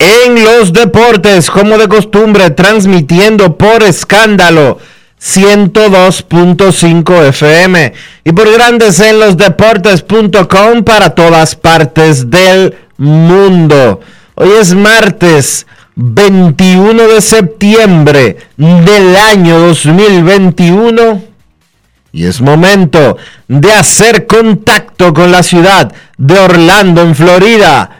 en los Deportes, como de costumbre, transmitiendo por escándalo 102.5 FM y por Grandes en los Deportes.com para todas partes del mundo. Hoy es martes 21 de septiembre del año 2021 y es momento de hacer contacto con la ciudad de Orlando, en Florida,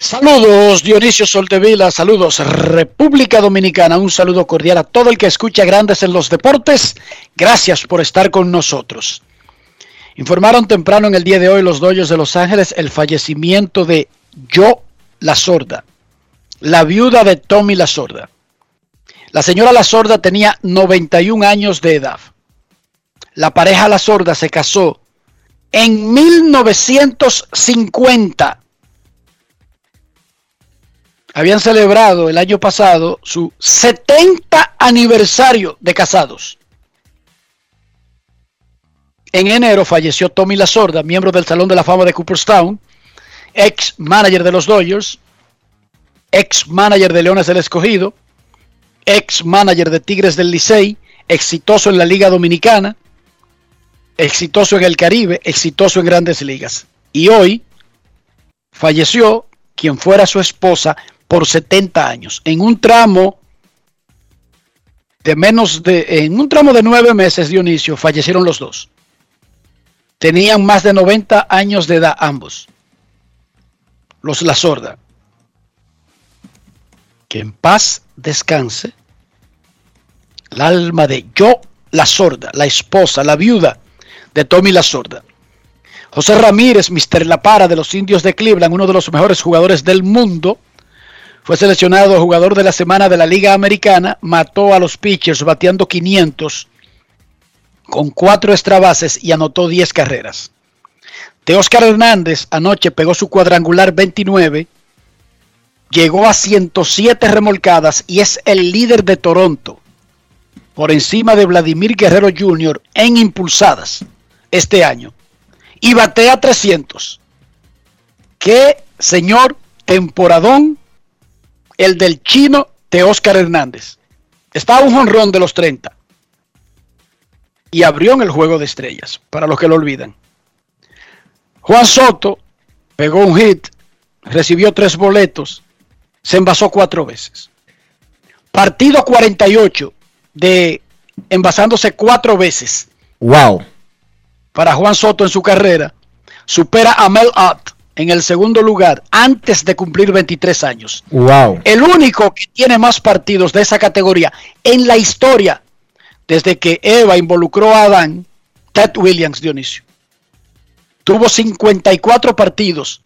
Saludos Dionisio Soltevila, saludos República Dominicana, un saludo cordial a todo el que escucha Grandes en los Deportes. Gracias por estar con nosotros. Informaron temprano en el día de hoy los Dodgers de Los Ángeles el fallecimiento de Yo La Sorda, la viuda de Tommy La Sorda. La señora La Sorda tenía 91 años de edad. La pareja La Sorda se casó en 1950. Habían celebrado el año pasado su 70 aniversario de casados. En enero falleció Tommy La Sorda, miembro del Salón de la Fama de Cooperstown, ex manager de los Dodgers, ex manager de Leones del Escogido, ex manager de Tigres del Licey, exitoso en la Liga Dominicana, exitoso en el Caribe, exitoso en grandes ligas. Y hoy falleció quien fuera su esposa por 70 años, en un tramo de menos de, en un tramo de nueve meses, Dionisio, fallecieron los dos. Tenían más de 90 años de edad ambos. Los La Sorda. Que en paz descanse el alma de yo, la sorda, la esposa, la viuda de Tommy la sorda. José Ramírez, Mr. La Para de los Indios de Cleveland, uno de los mejores jugadores del mundo, fue seleccionado jugador de la semana de la Liga Americana, mató a los pitchers bateando 500 con cuatro extra bases y anotó 10 carreras. Oscar Hernández anoche pegó su cuadrangular 29, llegó a 107 remolcadas y es el líder de Toronto por encima de Vladimir Guerrero Jr. en impulsadas este año y batea 300. Qué señor temporadón el del chino de Oscar Hernández. Está a un jonrón de los 30 y abrió en el juego de estrellas, para los que lo olvidan. Juan Soto pegó un hit, recibió tres boletos, se envasó cuatro veces. Partido 48 de envasándose cuatro veces. Wow. Para Juan Soto en su carrera. Supera a Mel Ott en el segundo lugar antes de cumplir 23 años. Wow. El único que tiene más partidos de esa categoría en la historia desde que Eva involucró a Adán, Ted Williams, Dionisio. Tuvo 54 partidos,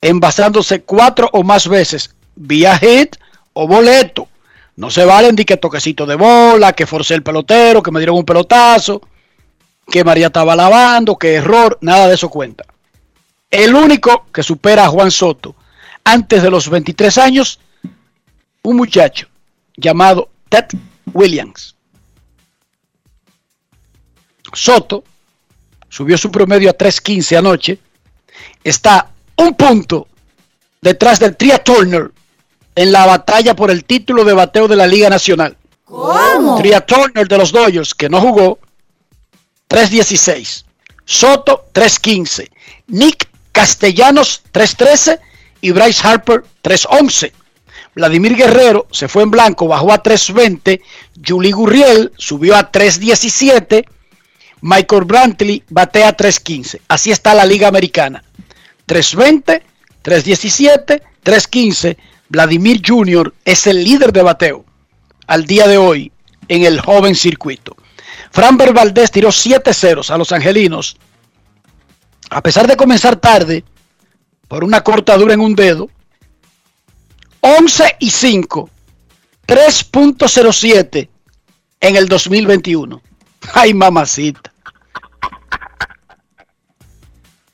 envasándose cuatro o más veces vía hit o boleto. No se valen de que toquecito de bola, que forcé el pelotero, que me dieron un pelotazo, que María estaba lavando, que error, nada de eso cuenta. El único que supera a Juan Soto antes de los 23 años, un muchacho llamado Ted Williams. Soto subió su promedio a 3.15 anoche. Está un punto detrás del Tria Turner en la batalla por el título de bateo de la Liga Nacional. ¿Cómo? Tria Turner de los Dodgers, que no jugó, 3.16. Soto, 3.15. Nick Castellanos, 3.13. Y Bryce Harper, 3.11. Vladimir Guerrero se fue en blanco, bajó a 3.20. Julie Gurriel subió a 3.17. Michael Brantley batea 3.15. Así está la Liga Americana. 3.20, 3.17, 3.15. Vladimir Jr. es el líder de bateo al día de hoy en el joven circuito. Framber Valdez tiró 7 ceros a los angelinos. A pesar de comenzar tarde, por una cortadura en un dedo, 11 y 5, 3.07 en el 2021. Ay, mamacita.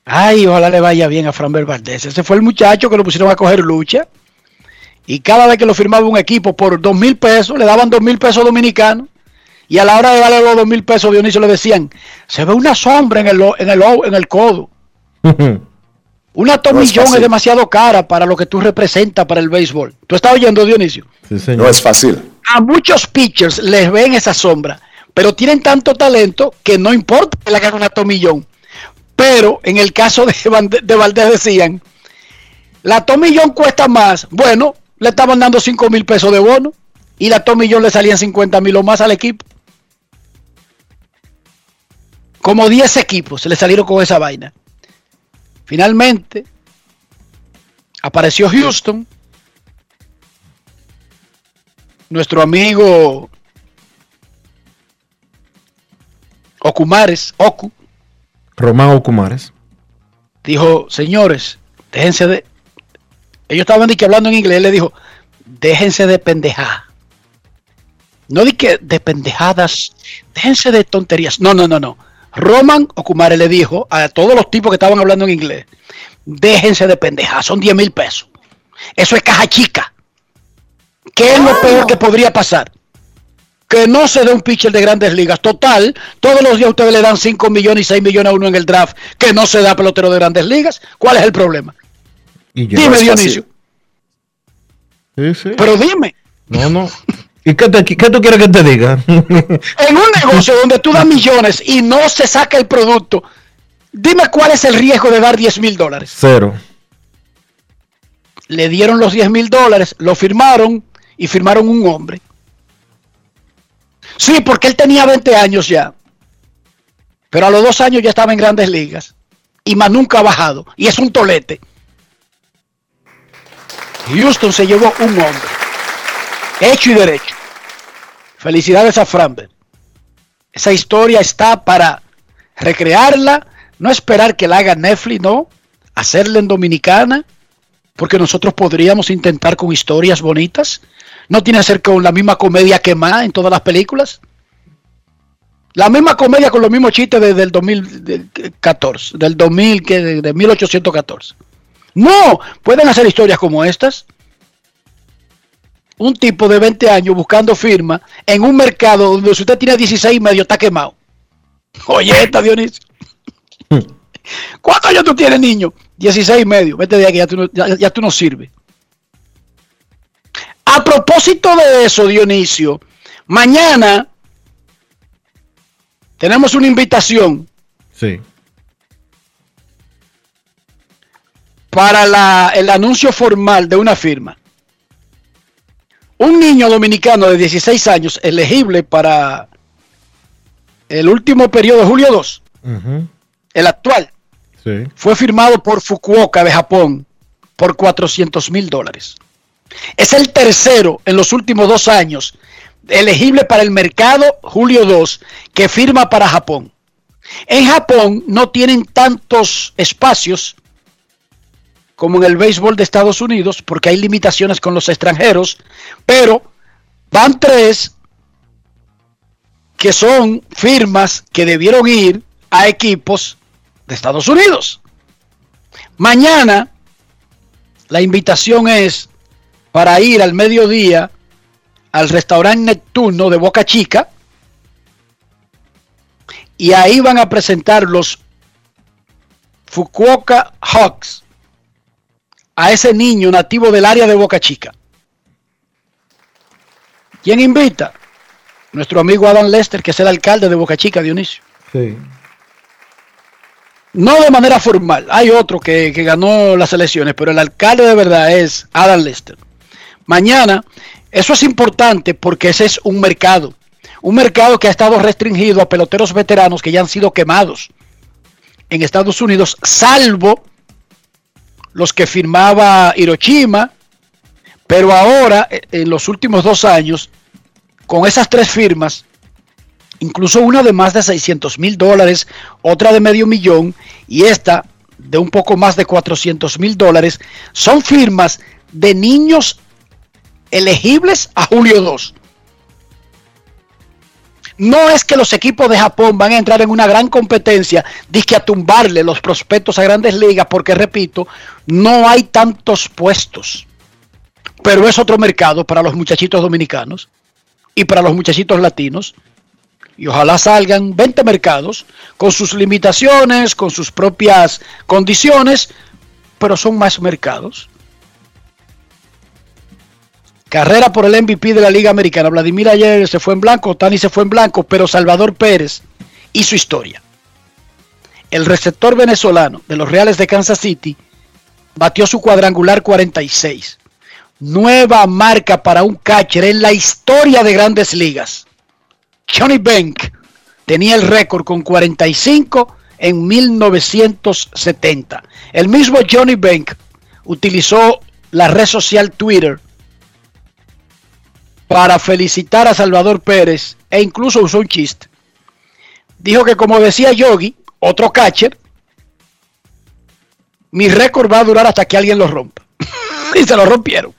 Ay, ojalá le vaya bien a Framber Valdez. Ese fue el muchacho que lo pusieron a coger lucha. Y cada vez que lo firmaba un equipo por dos mil pesos, le daban dos mil pesos dominicanos. Y a la hora de darle los dos mil pesos, Dionisio le decían, se ve una sombra en el, en el, o- en el codo. Una tomillón es, fácil. demasiado cara para lo que tú representas para el béisbol. ¿Tú estás oyendo, Dionisio? Sí, No es fácil. A muchos pitchers les ven esa sombra, pero tienen tanto talento que no importa que le hagan una tomillón. Pero en el caso de, de Valdés decían, la tomillón cuesta más. Bueno, le estaban dando 5 mil pesos de bono y la tomillón le salían 50 mil o más al equipo. Como 10 equipos se le salieron con esa vaina. Finalmente, apareció Houston. Nuestro amigo Okumares, Oku, Román Ocumares. dijo, señores, déjense de... Ellos estaban de que hablando en inglés, él le dijo, déjense de pendejar. No di que de pendejadas, déjense de tonterías. No, no, no, no. Roman Okumare le dijo a todos los tipos que estaban hablando en inglés, déjense de pendejar, son 10 mil pesos. Eso es caja chica. ¿Qué es lo peor que podría pasar? Que no se dé un pitcher de grandes ligas. Total, todos los días ustedes le dan 5 millones y 6 millones a uno en el draft, que no se da pelotero de grandes ligas. ¿Cuál es el problema? Y yo. Dime. Dionisio. Sí, sí. Pero dime, No, no. ¿Y qué, te- qué tú quieres que te diga? en un negocio donde tú das millones y no se saca el producto, dime cuál es el riesgo de dar 10 mil dólares. Cero. Le dieron los 10 mil dólares, lo firmaron y firmaron un hombre. Sí, porque él tenía 20 años ya. Pero a los dos años ya estaba en grandes ligas. Y más nunca ha bajado. Y es un tolete. Houston se llevó un hombre. Hecho y derecho. Felicidades a Framber. Esa historia está para recrearla. No esperar que la haga Netflix, no. Hacerla en Dominicana. Porque nosotros podríamos intentar con historias bonitas. No tiene que ser con la misma comedia que más en todas las películas. La misma comedia con los mismos chistes desde el 2014, del 2000, que de, de 1814. No, pueden hacer historias como estas. Un tipo de 20 años buscando firma en un mercado donde si usted tiene 16 y medio está quemado. Oye, esta Dionisio. ¿Cuántos años tú tienes, niño? 16 y medio. Vete de aquí, ya tú no, ya- ya tú no sirves. A propósito de eso, Dionisio, mañana tenemos una invitación Sí. para la- el anuncio formal de una firma. Un niño dominicano de 16 años elegible para el último periodo, julio 2, Ujú. el actual, Sí. fue firmado por Fukuoka de Japón por 400 mil dólares. Es el tercero en los últimos dos años elegible para el mercado Julio 2 que firma para Japón. En Japón no tienen tantos espacios como en el béisbol de Estados Unidos porque hay limitaciones con los extranjeros, pero van tres que son firmas que debieron ir a equipos de Estados Unidos. Mañana la invitación es para ir al mediodía al restaurante Neptuno de Boca Chica y ahí van a presentar los Fukuoka Hawks a ese niño nativo del área de Boca Chica. ¿Quién invita? Nuestro amigo Adam Lester, que es el alcalde de Boca Chica, Dionisio. Sí. No de manera formal, hay otro que, que ganó las elecciones, pero el alcalde de verdad es Adam Lester. Mañana, eso es importante porque ese es un mercado, un mercado que ha estado restringido a peloteros veteranos que ya han sido quemados en Estados Unidos, salvo los que firmaba Hiroshima, pero ahora, eh, en los últimos dos años, con esas tres firmas, incluso una de más de 600 mil dólares, otra de medio millón y esta de un poco más de 400 mil dólares, son firmas de niños elegibles a julio 2. No es que los equipos de Japón van a entrar en una gran competencia, disque a tumbarle los prospectos a grandes ligas, porque repito, no hay tantos puestos. Pero es otro mercado para los muchachitos dominicanos y para los muchachitos latinos. Y ojalá salgan 20 mercados con sus limitaciones, con sus propias condiciones, pero son más mercados. Carrera por el MVP de la Liga Americana. Vladimir ayer se fue en blanco, Tani se fue en blanco, pero Salvador Pérez hizo historia. El receptor venezolano de los Reales de Kansas City batió su cuadrangular 46. Nueva marca para un catcher en la historia de grandes ligas. Johnny Bank tenía el récord con 45 en 1970. El mismo Johnny Bank utilizó la red social Twitter para felicitar a Salvador Pérez e incluso usó un chiste. Dijo que como decía Yogi, otro catcher, mi récord va a durar hasta que alguien lo rompa. y se lo rompieron.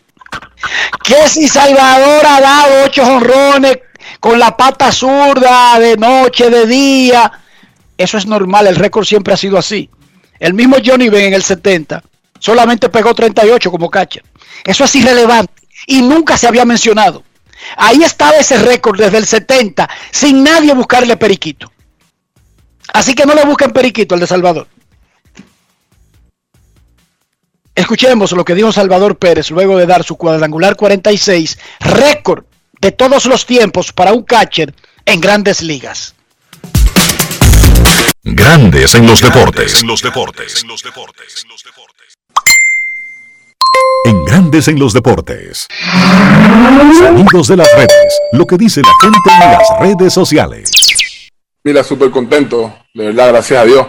Que si Salvador ha dado ocho honrones con la pata zurda de noche, de día, eso es normal, el récord siempre ha sido así. El mismo Johnny Ben en el 70 solamente pegó 38 como catcher. Eso es irrelevante y nunca se había mencionado. Ahí estaba ese récord desde el 70 sin nadie buscarle periquito. Así que no le busquen periquito al de Salvador. Escuchemos lo que dijo Salvador Pérez luego de dar su cuadrangular 46, récord de todos los tiempos para un catcher en grandes ligas. Grandes en los deportes. En los deportes. En los deportes. En Grandes en los deportes. Sonidos de las redes. Lo que dice la gente en las redes sociales. Mira, súper contento, de verdad, gracias a Dios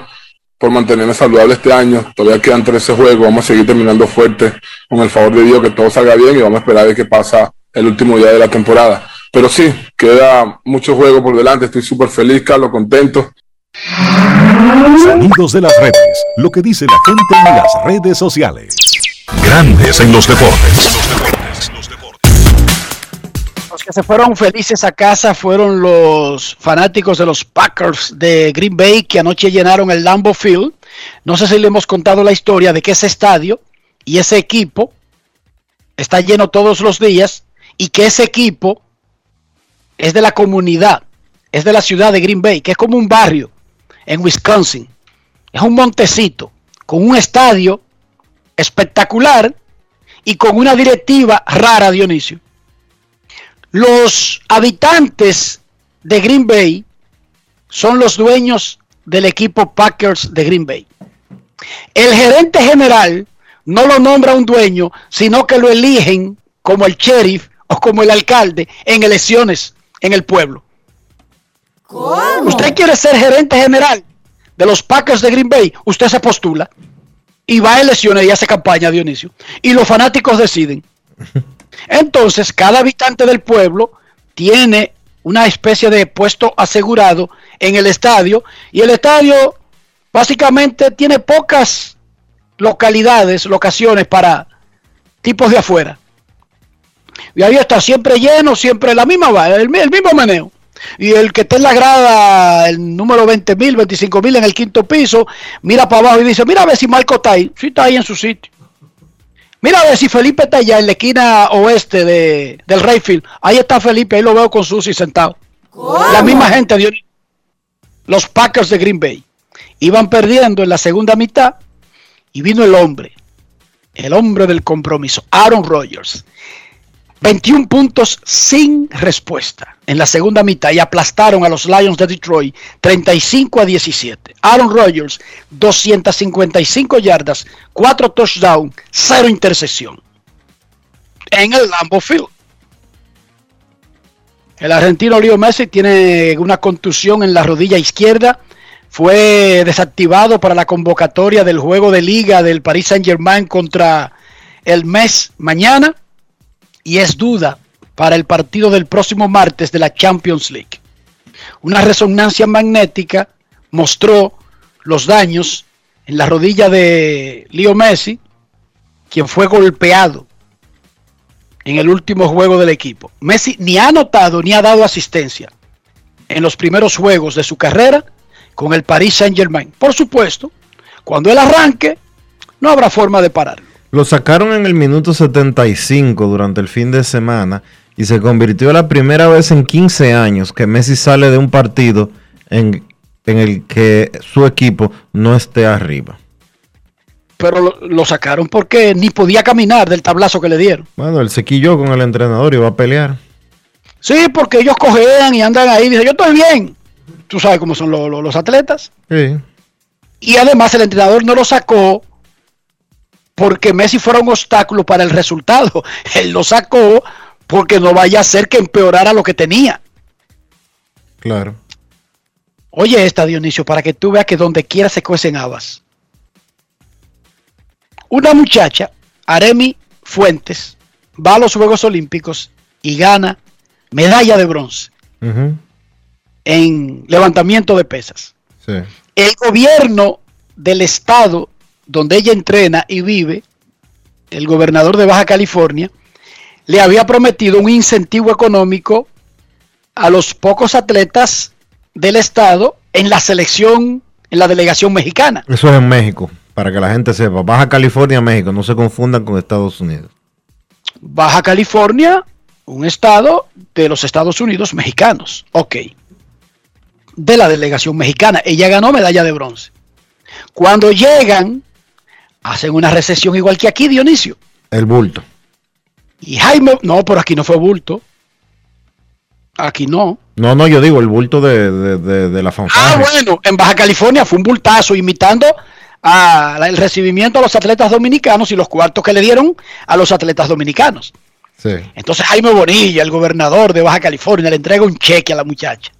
por mantenerme saludable este año. Todavía quedan 13 juegos, vamos a seguir terminando fuerte con el favor de Dios, que todo salga bien y vamos a esperar a ver qué pasa el último día de la temporada. Pero sí, queda mucho juego por delante, estoy súper feliz, Carlos, contento. Sonidos de las redes. Lo que dice la gente en las redes sociales. Grandes en los deportes. Los que se fueron felices a casa fueron los fanáticos de los Packers de Green Bay que anoche llenaron el Lambeau Field. No sé si le hemos contado la historia de que ese estadio y ese equipo está lleno todos los días y que ese equipo es de la comunidad, es de la ciudad de Green Bay, que es como un barrio en Wisconsin. Es un montecito con un estadio espectacular y con una directiva rara, Dionisio. Los habitantes de Green Bay son los dueños del equipo Packers de Green Bay. El gerente general no lo nombra un dueño, sino que lo eligen como el sheriff o como el alcalde en elecciones en el pueblo. ¿Usted quiere ser gerente general de los Packers de Green Bay, usted se postula y va a elecciones y hace campaña, Dionisio. Y los fanáticos deciden. Entonces, cada habitante del pueblo tiene una especie de puesto asegurado en el estadio y el estadio básicamente tiene pocas localidades, locaciones para tipos de afuera. Y ahí está siempre lleno, siempre la misma el, el mismo meneo. Y el que está en la grada, el número 20 mil, 25 mil en el quinto piso, mira para abajo y dice, mira a ver si Marco está ahí. Sí está ahí en su sitio. Mira a ver si Felipe está allá en la esquina oeste de, del Rayfield. Ahí está Felipe, ahí lo veo con Susi sentado. La misma gente, dio los Packers de Green Bay. Iban perdiendo en la segunda mitad y vino el hombre, el hombre del compromiso, Aaron Rodgers. 21 puntos sin respuesta en la segunda mitad y aplastaron a los Lions de Detroit 35 a 17. Aaron Rodgers, 255 yardas, 4 touchdowns, 0 intercepción en el Lambeau Field. El argentino Leo Messi tiene una contusión en la rodilla izquierda. Fue desactivado para la convocatoria del juego de liga del Paris Saint Germain contra el mes mañana y es duda para el partido del próximo martes de la Champions League. Una resonancia magnética mostró los daños en la rodilla de Leo Messi, quien fue golpeado en el último juego del equipo. Messi ni ha anotado ni ha dado asistencia en los primeros juegos de su carrera con el Paris Saint Germain. Por supuesto, cuando él arranque, no habrá forma de pararlo. Lo sacaron en el minuto 75 durante el fin de semana y se convirtió la primera vez en 15 años que Messi sale de un partido en, el que su equipo no esté arriba. Pero lo, sacaron porque ni podía caminar del tablazo que le dieron. Bueno, él se quilló con el entrenador y va a pelear. Sí, porque ellos cojean y andan ahí y dicen, yo estoy bien. Tú sabes cómo son los atletas. Sí. Y además el entrenador no lo sacó porque Messi fuera un obstáculo para el resultado. Él lo sacó porque no vaya a ser que empeorara lo que tenía. Claro. Oye esta, Dionisio, para que tú veas que donde quiera se cuecen habas. Una muchacha, Aremi Fuentes, va a los Juegos Olímpicos y gana medalla de bronce en levantamiento de pesas. El gobierno del estado donde ella entrena y vive, el gobernador de Baja California, le había prometido un incentivo económico a los pocos atletas del estado en la selección, en la delegación mexicana. Eso es en México, para que la gente sepa. Baja California, México, no se confundan con Estados Unidos. Baja California, un estado de los Estados Unidos mexicanos. Ok. De la delegación mexicana. Ella ganó medalla de bronce. Cuando llegan hacen una recesión igual que aquí, Dionisio. El bulto. Y Jaime, no, pero aquí no fue bulto. Aquí no. No, no, yo digo el bulto de, la fanfarria. Ah, bueno, en Baja California fue un bultazo imitando el recibimiento a los atletas dominicanos y los cuartos que le dieron a los atletas dominicanos. Sí. Entonces Jaime Bonilla, el gobernador de Baja California, le entrega un cheque a la muchacha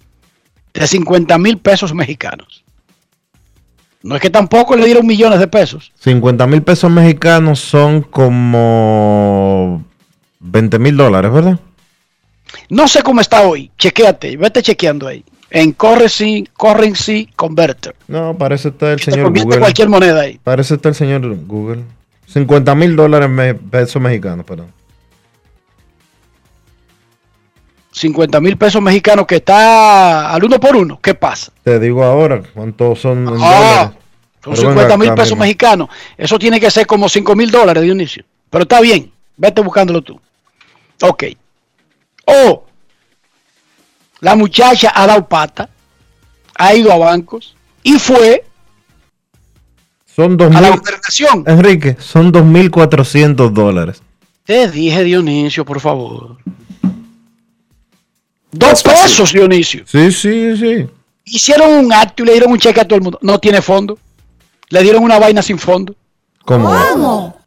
de 50 mil pesos mexicanos. No es que tampoco le dieron millones de pesos. 50 mil pesos mexicanos son como 20 mil dólares, ¿verdad? No sé cómo está hoy. Chequéate, vete chequeando ahí. En Currency, Currency Converter. No, parece estar el señor Google. cualquier moneda ahí. Parece estar el señor Google. 50 mil dólares pesos mexicanos, perdón. 50 mil pesos mexicanos que está al uno por uno. ¿Qué pasa? Te digo ahora, ¿cuántos son ah, Son 50 mil pesos mexicanos. Eso tiene que ser como 5 mil dólares, Dionisio. Pero está bien, vete buscándolo tú. Ok. O la muchacha ha dado pata, ha ido a bancos y fue son a la gobernación. Enrique, son 2.400 dólares. Te dije, Dionisio, por favor. Dos pesos, Dionisio. Sí, sí, sí. Hicieron un acto y le dieron un cheque a todo el mundo. No tiene fondo. Le dieron una vaina sin fondo. ¿Cómo?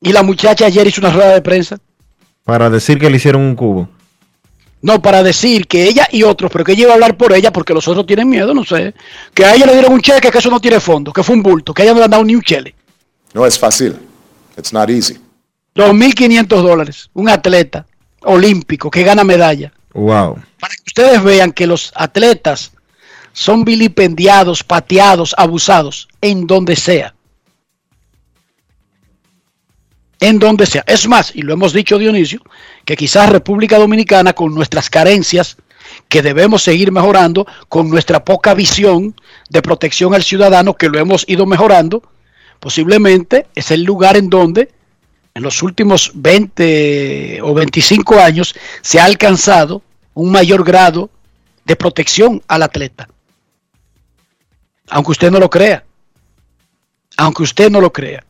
Y la muchacha ayer hizo una rueda de prensa. Para decir que le hicieron un cubo. No, para decir que ella y otros, pero que ella iba a hablar por ella porque los otros tienen miedo, no sé. Que a ella le dieron un cheque que eso no tiene fondo, que fue un bulto, que a ella no le han dado ni un chele. No es fácil. It's not easy. 2.500 dólares, un atleta olímpico que gana medalla. Wow. Para que ustedes vean que los atletas son vilipendiados, pateados, abusados, en donde sea. En donde sea. Es más, y lo hemos dicho Dionisio, que quizás República Dominicana, con nuestras carencias, que debemos seguir mejorando, con nuestra poca visión de protección al ciudadano, que lo hemos ido mejorando, posiblemente es el lugar en donde en los últimos 20 o 25 años se ha alcanzado un mayor grado de protección al atleta. Aunque usted no lo crea. Aunque usted no lo crea.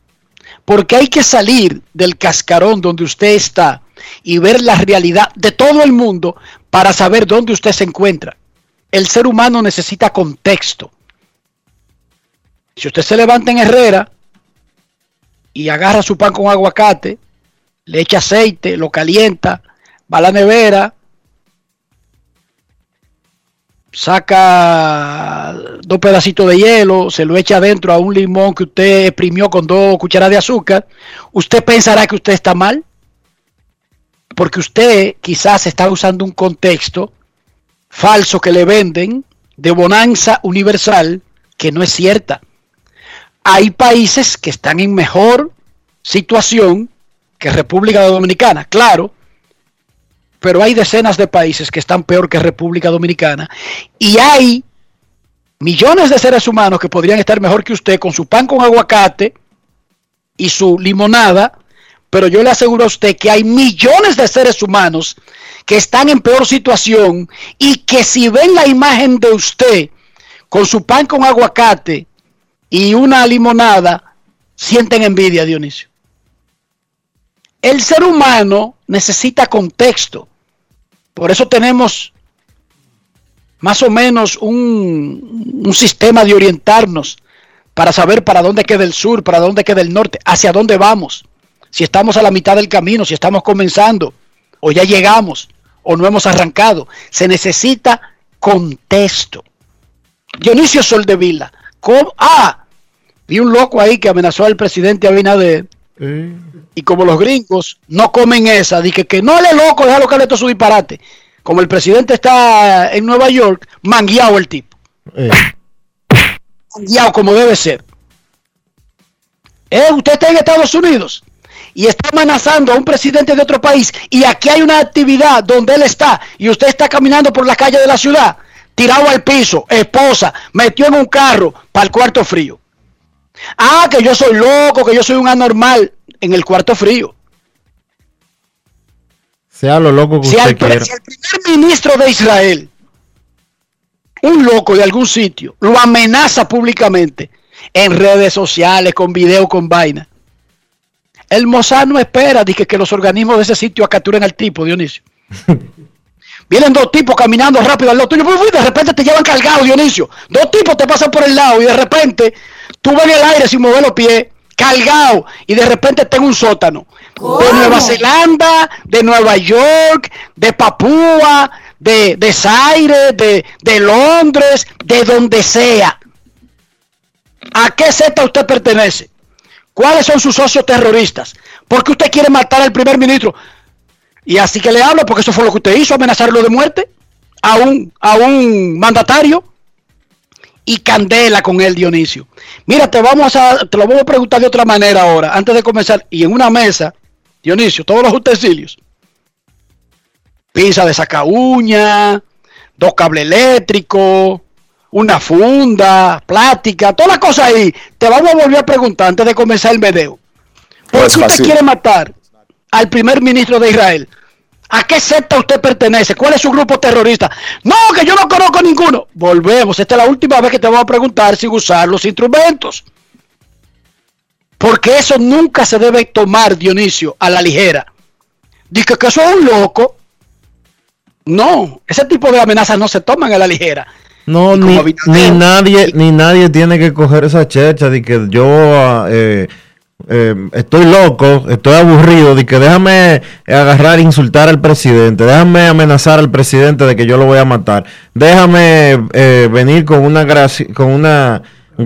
Porque hay que salir del cascarón donde usted está y ver la realidad de todo el mundo para saber dónde usted se encuentra. El ser humano necesita contexto. Si usted se levanta en Herrera y agarra su pan con aguacate, le echa aceite, lo calienta, va a la nevera, saca dos pedacitos de hielo, se lo echa adentro a un limón que usted exprimió con dos cucharadas de azúcar, usted pensará que usted está mal, porque usted quizás está usando un contexto falso que le venden de bonanza universal que no es cierta. Hay países que están en mejor situación que República Dominicana, claro, pero hay decenas de países que están peor que República Dominicana y hay millones de seres humanos que podrían estar mejor que usted con su pan con aguacate y su limonada, pero yo le aseguro a usted que hay millones de seres humanos que están en peor situación y que si ven la imagen de usted con su pan con aguacate y una limonada, sienten envidia, Dionisio. El ser humano necesita contexto. Por eso tenemos más o menos un, sistema de orientarnos para saber para dónde queda el sur, para dónde queda el norte, hacia dónde vamos. Si estamos a la mitad del camino, si estamos comenzando, o ya llegamos, o no hemos arrancado. Se necesita contexto. Dionisio Soldevila. ¿cómo? Ah, vi un loco ahí que amenazó al presidente Abinader. Eh. Y como los gringos no comen esa, dije que no le loco, déjalo que le todo su disparate. Como el presidente está en Nueva York, mangueado el tipo. Eh. Mangueado como debe ser. Eh, usted está en Estados Unidos y está amenazando a un presidente de otro país y aquí hay una actividad donde él está y usted está caminando por la calle de la ciudad, tirado al piso, esposa, metió en un carro para el cuarto frío. Ah, que yo soy loco, que yo soy un anormal en el cuarto frío. Sea lo loco que si usted el, quiera. Si el primer ministro de Israel, un loco de algún sitio, lo amenaza públicamente en redes sociales, con video, con vaina. El Mossad no espera que, que los organismos de ese sitio capturen al tipo, Dionisio. Vienen dos tipos caminando rápido al lado tuyo, y de repente te llevan cargado, Dionisio. Dos tipos te pasan por el lado y de repente tú ves en el aire sin mover los pies, cargado, y de repente está en un sótano. De Nueva Zelanda, de Nueva York, de Papúa, de, de Zaire, de, de Londres, de donde sea. ¿A qué secta usted pertenece? ¿Cuáles son sus socios terroristas? ¿Por qué usted quiere matar al primer ministro? Y así que le hablo, porque eso fue lo que usted hizo, amenazarlo de muerte a un, a un mandatario y candela con él, Dionisio. Mira, te vamos a, te lo voy a preguntar de otra manera ahora, antes de comenzar, y en una mesa, Dionisio, todos los utensilios. Pinza de saca uña, dos cables eléctricos, una funda, plástica, todas las cosas ahí. Te vamos a volver a preguntar antes de comenzar el video. ¿Por qué usted quiere matar al primer ministro de Israel? ¿A qué secta usted pertenece? ¿Cuál es su grupo terrorista? No, que yo no conozco ninguno. Volvemos. Esta es la última vez que te voy a preguntar si usar los instrumentos. Porque eso nunca se debe tomar, Dionisio, a la ligera. Dice que eso es un loco. No, ese tipo de amenazas no se toman a la ligera. No, ni, ni, nadie, ni nadie tiene que coger esa checha de que yo, eh, eh, estoy loco, estoy aburrido, de que déjame agarrar e insultar al presidente, déjame amenazar al presidente de que yo lo voy a matar, déjame eh, venir con una gracia, con una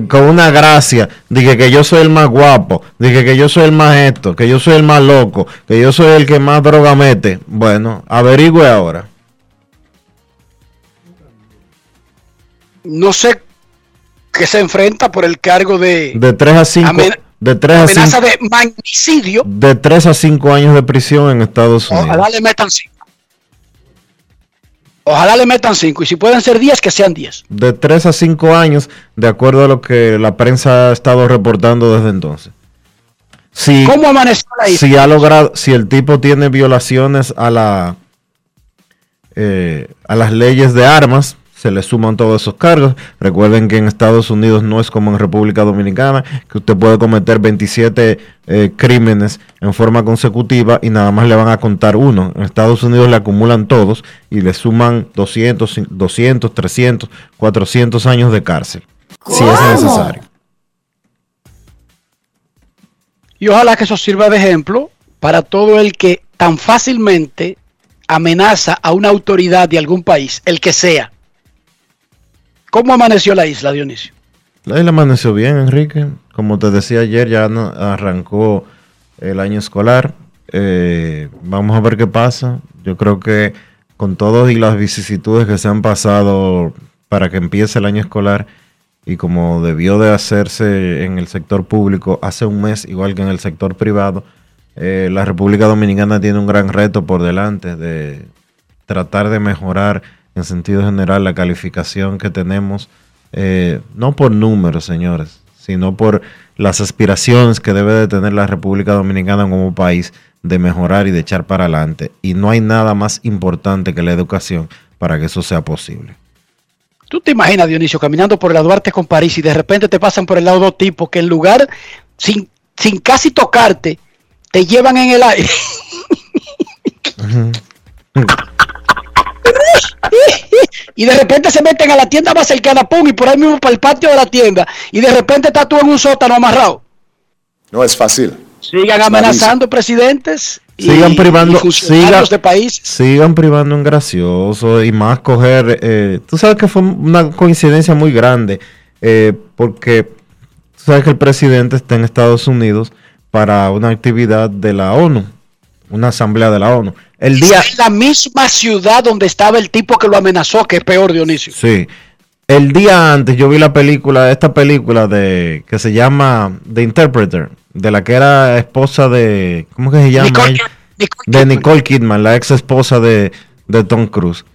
con una gracia, dije que yo soy el más guapo, dije que yo soy el más esto, que yo soy el más loco, que yo soy el que más droga mete. Bueno, averigüe ahora. No sé que se enfrenta por el cargo de, De 3 a 5 Amen- de 3 a amenaza 5 de magnicidio. de 3 a 5 años de prisión en Estados Unidos. Ojalá le metan cinco. Ojalá le metan cinco. Y si pueden ser 10, que sean 10. de 3 a 5 años, de acuerdo a lo que la prensa ha estado reportando desde entonces. Si, ¿Cómo amaneció la isla? si ha logrado, si el tipo tiene violaciones a la eh, a las leyes de armas, se le suman todos esos cargos. Recuerden que en Estados Unidos no es como en República Dominicana, que usted puede cometer 27 eh, crímenes en forma consecutiva y nada más le van a contar uno. En Estados Unidos le acumulan todos y le suman 200, cin- 200 300, 400 años de cárcel, si es necesario. Y ojalá que eso sirva de ejemplo para todo el que tan fácilmente amenaza a una autoridad de algún país, el que sea. ¿Cómo amaneció la isla, Dionisio? La isla amaneció bien, Enrique. Como te decía ayer, ya arrancó el año escolar. Eh, vamos a ver qué pasa. Yo creo que con todas y las vicisitudes que se han pasado para que empiece el año escolar y como debió de hacerse en el sector público hace un mes, igual que en el sector privado, eh, la República Dominicana tiene un gran reto por delante de tratar de mejorar en sentido general la calificación que tenemos, eh, no por números, señores, sino por las aspiraciones que debe de tener la República Dominicana como país de mejorar y de echar para adelante. Y no hay nada más importante que la educación para que eso sea posible. ¿Tú te imaginas, Dionisio, caminando por la Duarte con París y de repente te pasan por el lado dos tipos que en lugar, sin, sin casi tocarte, te llevan en el aire? y de repente se meten a la tienda más cercana, pum, y por ahí mismo para el patio de la tienda, y de repente estás tú en un sótano amarrado. No es fácil. Sigan amenazando presidentes y, Sigan privando, y sigan- de país. sigan privando en gracioso y más coger. eh, tú sabes que fue una coincidencia muy grande eh, porque tú sabes que el presidente está en Estados Unidos para una actividad de la ONU, una asamblea de la ONU. El día, en la misma ciudad donde estaba el tipo que lo amenazó, que es peor, Dionisio. sí, el día antes yo vi la película, esta película de que se llama The Interpreter, de la que era esposa de, ¿cómo que se llama? Nicole, ella? Nicole de Kidman. Nicole Kidman, la ex esposa de, de Tom Cruise.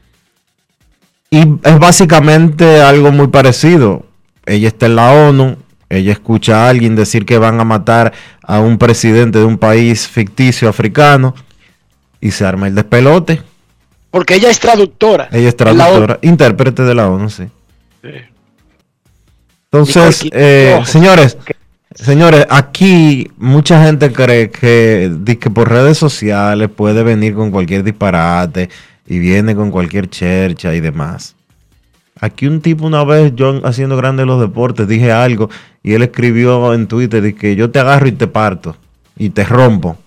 Y es básicamente algo muy parecido. Ella está en la ONU, ella escucha a alguien decir que van a matar a un presidente de un país ficticio africano y se arma el despelote. Porque ella es traductora. Ella es traductora, intérprete de la ONU, sí. Entonces, eh, ojo. señores, señores, aquí mucha gente cree que, que por redes sociales puede venir con cualquier disparate y viene con cualquier chercha y demás. Aquí un tipo una vez, yo haciendo grandes los deportes, dije algo y él escribió en Twitter que yo te agarro y te parto y te rompo.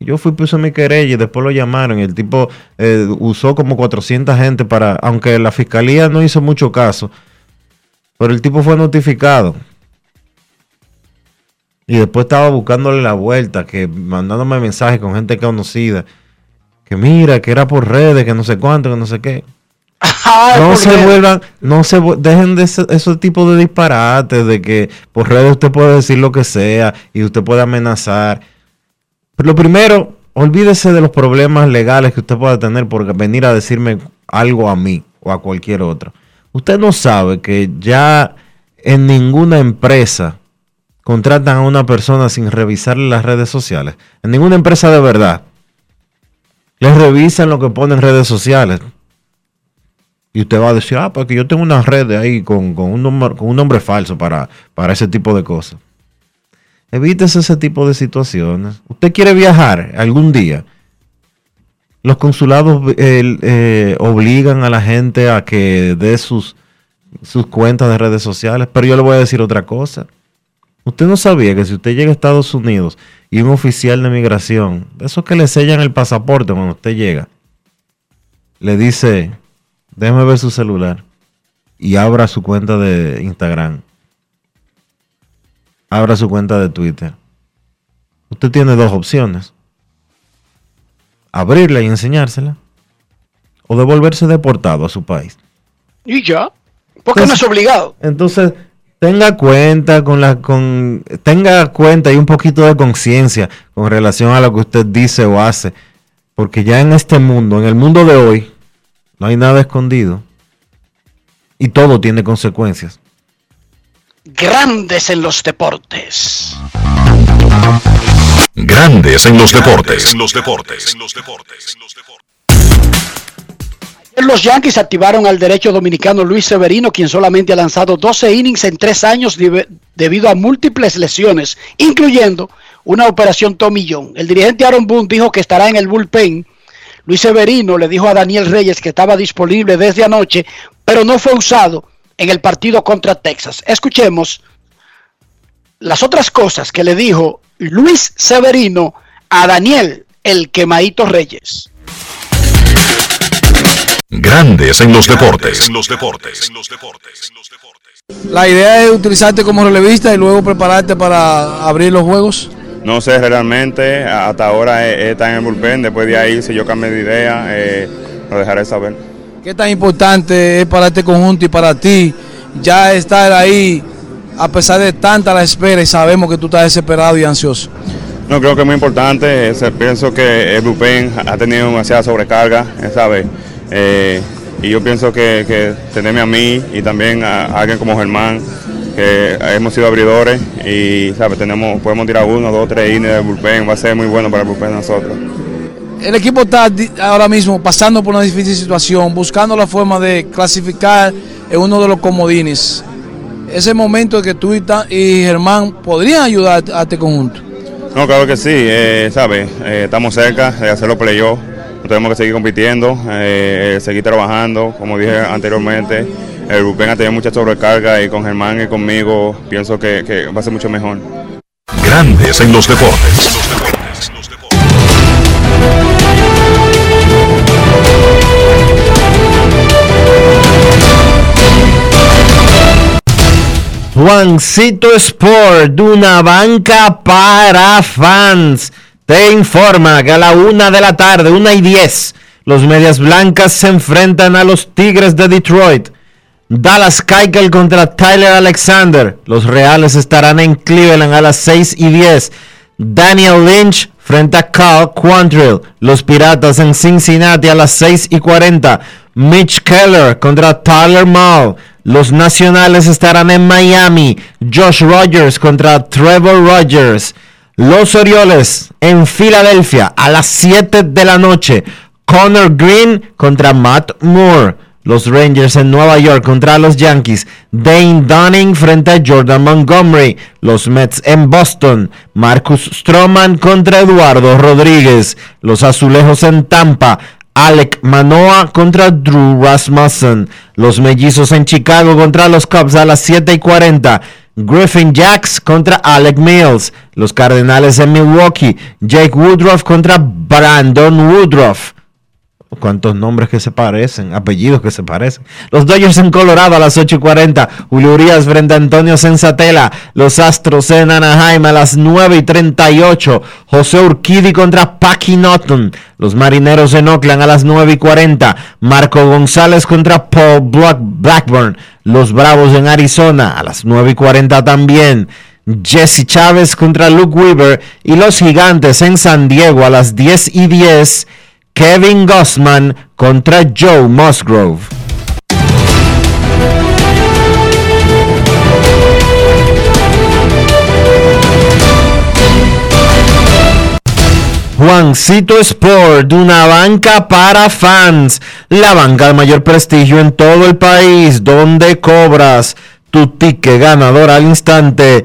Yo fui, puse mi querella y después lo llamaron. Y el tipo eh, usó como 400 gente para, aunque la fiscalía no hizo mucho caso, pero el tipo fue notificado. Y después estaba buscándole la vuelta, que mandándome mensajes con gente conocida. Que mira, que era por redes, que no sé cuánto, que no sé qué. Ay, No ¿por se qué? vuelvan, no se dejen de ese, esos tipos de disparates, de que por redes usted puede decir lo que sea y usted puede amenazar. Pero lo primero, olvídese de los problemas legales que usted pueda tener por venir a decirme algo a mí o a cualquier otro. Usted no sabe que ya en ninguna empresa contratan a una persona sin revisarle las redes sociales. En ninguna empresa de verdad. Les revisan lo que pone en redes sociales. Y usted va a decir, ah, porque yo tengo una red ahí con, con un, nombre, con un nombre falso para, para ese tipo de cosas. Evítese ese tipo de situaciones. ¿Usted quiere viajar algún día? Los consulados eh, obligan a la gente a que dé sus, sus cuentas de redes sociales, pero yo le voy a decir otra cosa. Usted no sabía que si usted llega a Estados Unidos y un oficial de migración, esos que le sellan el pasaporte cuando usted llega, le dice, déjeme ver su celular y abra su cuenta de Instagram, abra su cuenta de Twitter. Usted tiene dos opciones. Abrirla y enseñársela o devolverse deportado a su país. Y ya, porque no es obligado. Entonces, tenga cuenta con la con tenga cuenta y un poquito de conciencia con relación a lo que usted dice o hace, porque ya en este mundo, en el mundo de hoy, no hay nada escondido y todo tiene consecuencias. Grandes en los deportes. Grandes en los deportes. En los deportes. En los deportes. Los Yankees activaron al derecho dominicano Luis Severino, quien solamente ha lanzado 12 innings en tres años debido a múltiples lesiones, incluyendo una operación tomillón. El dirigente Aaron Boone dijo que estará en el bullpen. Luis Severino le dijo a Daniel Reyes que estaba disponible desde anoche, pero no fue usado en el partido contra Texas. Escuchemos las otras cosas que le dijo Luis Severino a Daniel el Quemadito Reyes. Grandes en los deportes. En los deportes. La idea es utilizarte como relevista y luego prepararte para abrir los juegos. No sé realmente, hasta ahora está en el bullpen, después de ahí si yo cambio de idea, eh, lo dejaré saber. ¿Qué tan importante es para este conjunto y para ti ya estar ahí a pesar de tanta la espera y sabemos que tú estás desesperado y ansioso? No, creo que es muy importante, pienso que el bullpen ha tenido demasiada sobrecarga, ¿sabes? Eh, y yo pienso que, que, tenerme a mí y también a, alguien como Germán, que hemos sido abridores y ¿sabe? Tenemos, podemos tirar uno, dos, tres innings del bullpen, va a ser muy bueno para el bullpen de nosotros. El equipo está ahora mismo pasando por una difícil situación, buscando la forma de clasificar en uno de los comodines. Ese momento que tú y Germán podrían ayudar a este conjunto. No, claro que sí, eh, ¿sabe? Eh, estamos cerca de hacer los playoffs tenemos que seguir compitiendo, eh, seguir trabajando, como dije anteriormente. El Rubén ha tenido mucha sobrecarga y con Germán y conmigo pienso que, que va a ser mucho mejor. Grandes en los deportes. Juancito Sport, de una banca para fans te informa que a la una de la tarde, una y diez, los Medias Blancas se enfrentan a los Tigres de Detroit. Dallas Keuchel contra Tyler Alexander. Los Reales estarán en Cleveland a las 6 y 10. Daniel Lynch frente a Carl Quantrill. Los Piratas en Cincinnati a las 6 y 40. Mitch Keller contra Tyler Mall. Los Nacionales estarán en Miami. Josh Rogers contra Trevor Rogers. Los Orioles en Filadelfia a las 7 de la noche. Connor Green contra Matt Moore. Los Rangers en Nueva York contra los Yankees. Dane Dunning frente a Jordan Montgomery. Los Mets en Boston. Marcus Stroman contra Eduardo Rodríguez. Los Azulejos en Tampa. Alec Manoa contra Drew Rasmussen. Los Mellizos en Chicago contra los Cubs a las 7 y 40. Griffin Jacks contra Alec Mills. Los Cardenales en Milwaukee. Jake Woodruff contra Brandon Woodruff. ¿Cuántos nombres que se parecen? Apellidos que se parecen. Los Dodgers en Colorado a las 8 y 40. Julio Urias frente a Antonio Sensatela. Los Astros en Anaheim a las 9 y 38. José Urquidi contra Packy Norton. Los Marineros en Oakland a las 9 y 40. Marco González contra Paul Blackburn. Los Bravos en Arizona a las 9 y 40 también. Jesse Chávez contra Luke Weaver. Y los Gigantes en San Diego a las 10 y 10. Kevin Gossman contra Joe Musgrove. Juancito Sport, una banca para fans, la banca de mayor prestigio en todo el país, donde cobras tu ticket ganador al instante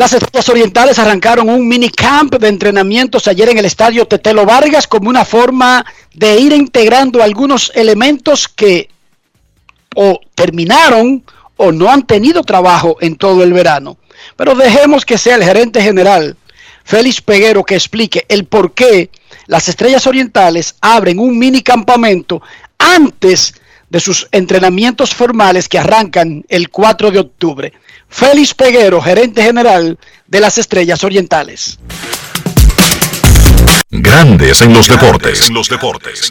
Las Estrellas Orientales arrancaron un minicamp de entrenamientos ayer en el estadio Tetelo Vargas como una forma de ir integrando algunos elementos que o terminaron o no han tenido trabajo en todo el verano. Pero dejemos que sea el gerente general, Félix Peguero, que explique el por qué las Estrellas Orientales abren un mini campamento antes de sus entrenamientos formales que arrancan el 4 de octubre. Félix Peguero, gerente general de las Estrellas Orientales. Grandes en los deportes. En los deportes.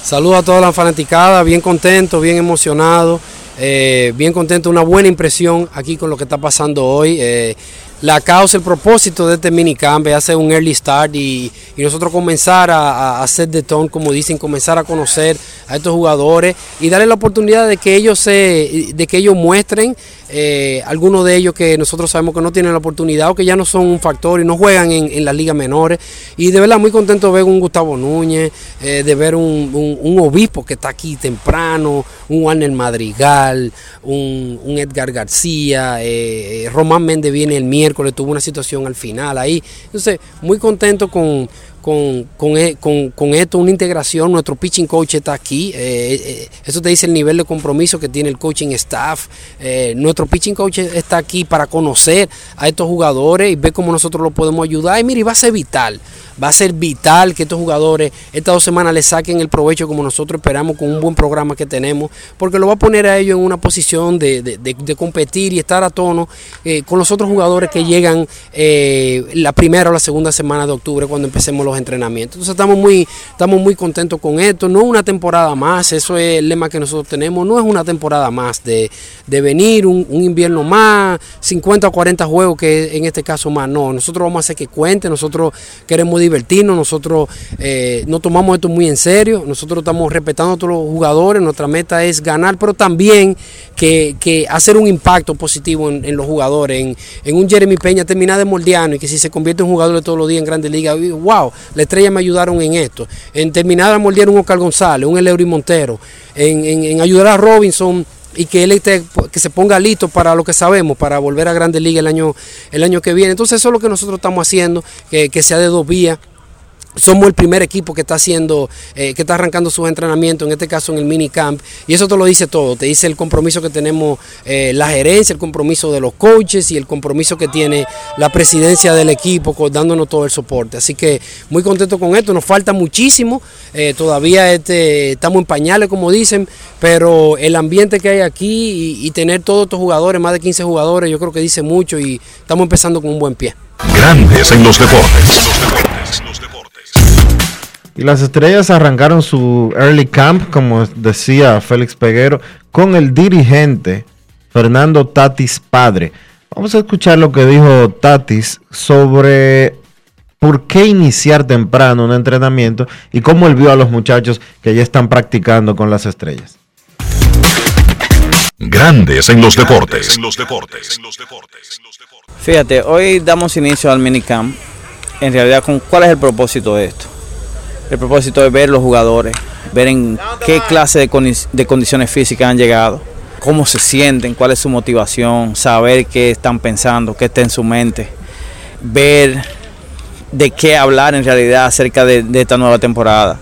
Saludos a toda la fanaticada, bien contento, bien emocionado, eh, bien contento, una buena impresión aquí con lo que está pasando hoy. Eh, la causa, el propósito de este minicamp es hacer un early start y, nosotros comenzar a, hacer de ton, como dicen, comenzar a conocer a estos jugadores y darle la oportunidad de que ellos se, de que ellos muestren eh, algunos de ellos que nosotros sabemos que no tienen la oportunidad o que ya no son un factor y no juegan en, las ligas menores. Y de verdad muy contento de ver un Gustavo Núñez, eh, de ver un, obispo que está aquí temprano, un Warner Madrigal, un, Edgar García, eh, Román Méndez viene el miércoles, tuvo una situación al final ahí. Entonces, muy contento con, e, con, con, esto, una integración. Nuestro pitching coach está aquí. Eh, eh, eso te dice el nivel de compromiso que tiene el coaching staff. Eh, nuestro pitching coach está aquí para conocer a estos jugadores y ver cómo nosotros los podemos ayudar. Y mire, va a ser vital. Va a ser vital que estos jugadores estas dos semanas le saquen el provecho como nosotros esperamos con un buen programa que tenemos, porque lo va a poner a ellos en una posición de, competir y estar a tono con los otros jugadores que llegan la primera o la segunda semana de octubre cuando empecemos los entrenamientos. Entonces estamos muy, estamos muy contentos con esto. No es una temporada más, eso es el lema que nosotros tenemos. No es una temporada más de, venir, un, invierno más, 50 o 40 juegos que en este caso más. No, nosotros vamos a hacer que cuente, nosotros queremos divertirnos, nosotros eh, no tomamos esto muy en serio, nosotros estamos respetando a todos los jugadores, nuestra meta es ganar, pero también que, hacer un impacto positivo en, los jugadores, en, un Jeremy Peña terminar de moldearnos y que si se convierte en jugador de todos los días en Grandes Ligas, wow, la estrella me ayudaron en esto, en terminar a moldear un Oscar González, un Eleury Montero, en, ayudar a Robinson y que él que se ponga listo para lo que sabemos, para volver a Grandes Ligas el año, el año que viene. Entonces eso es lo que nosotros estamos haciendo, que, que sea de dos vías somos el primer equipo que está haciendo, eh, que está arrancando sus entrenamientos, en este caso en el minicamp, y eso te lo dice todo, te dice el compromiso que tenemos eh, la gerencia, el compromiso de los coaches y el compromiso que tiene la presidencia del equipo dándonos todo el soporte. Así que muy contento con esto, nos falta muchísimo, eh, todavía este, estamos en pañales como dicen, pero el ambiente que hay aquí y, y tener todos estos jugadores, más de 15 jugadores, yo creo que dice mucho y estamos empezando con un buen pie. Grandes en los deportes. Y las estrellas arrancaron su early camp, como decía Félix Peguero, con el dirigente Fernando Tatis padre. Vamos a escuchar lo que dijo Tatis sobre por qué iniciar temprano un entrenamiento y cómo él vio a los muchachos que ya están practicando con las estrellas. Grandes en los deportes. En los deportes. Fíjate, hoy damos inicio al minicamp. En realidad, ¿con ¿cuál es el propósito de esto? El propósito es ver los jugadores, ver en qué clase de, condiciones físicas han llegado, cómo se sienten, cuál es su motivación, saber qué están pensando, qué está en su mente, ver de qué hablar en realidad acerca de, esta nueva temporada.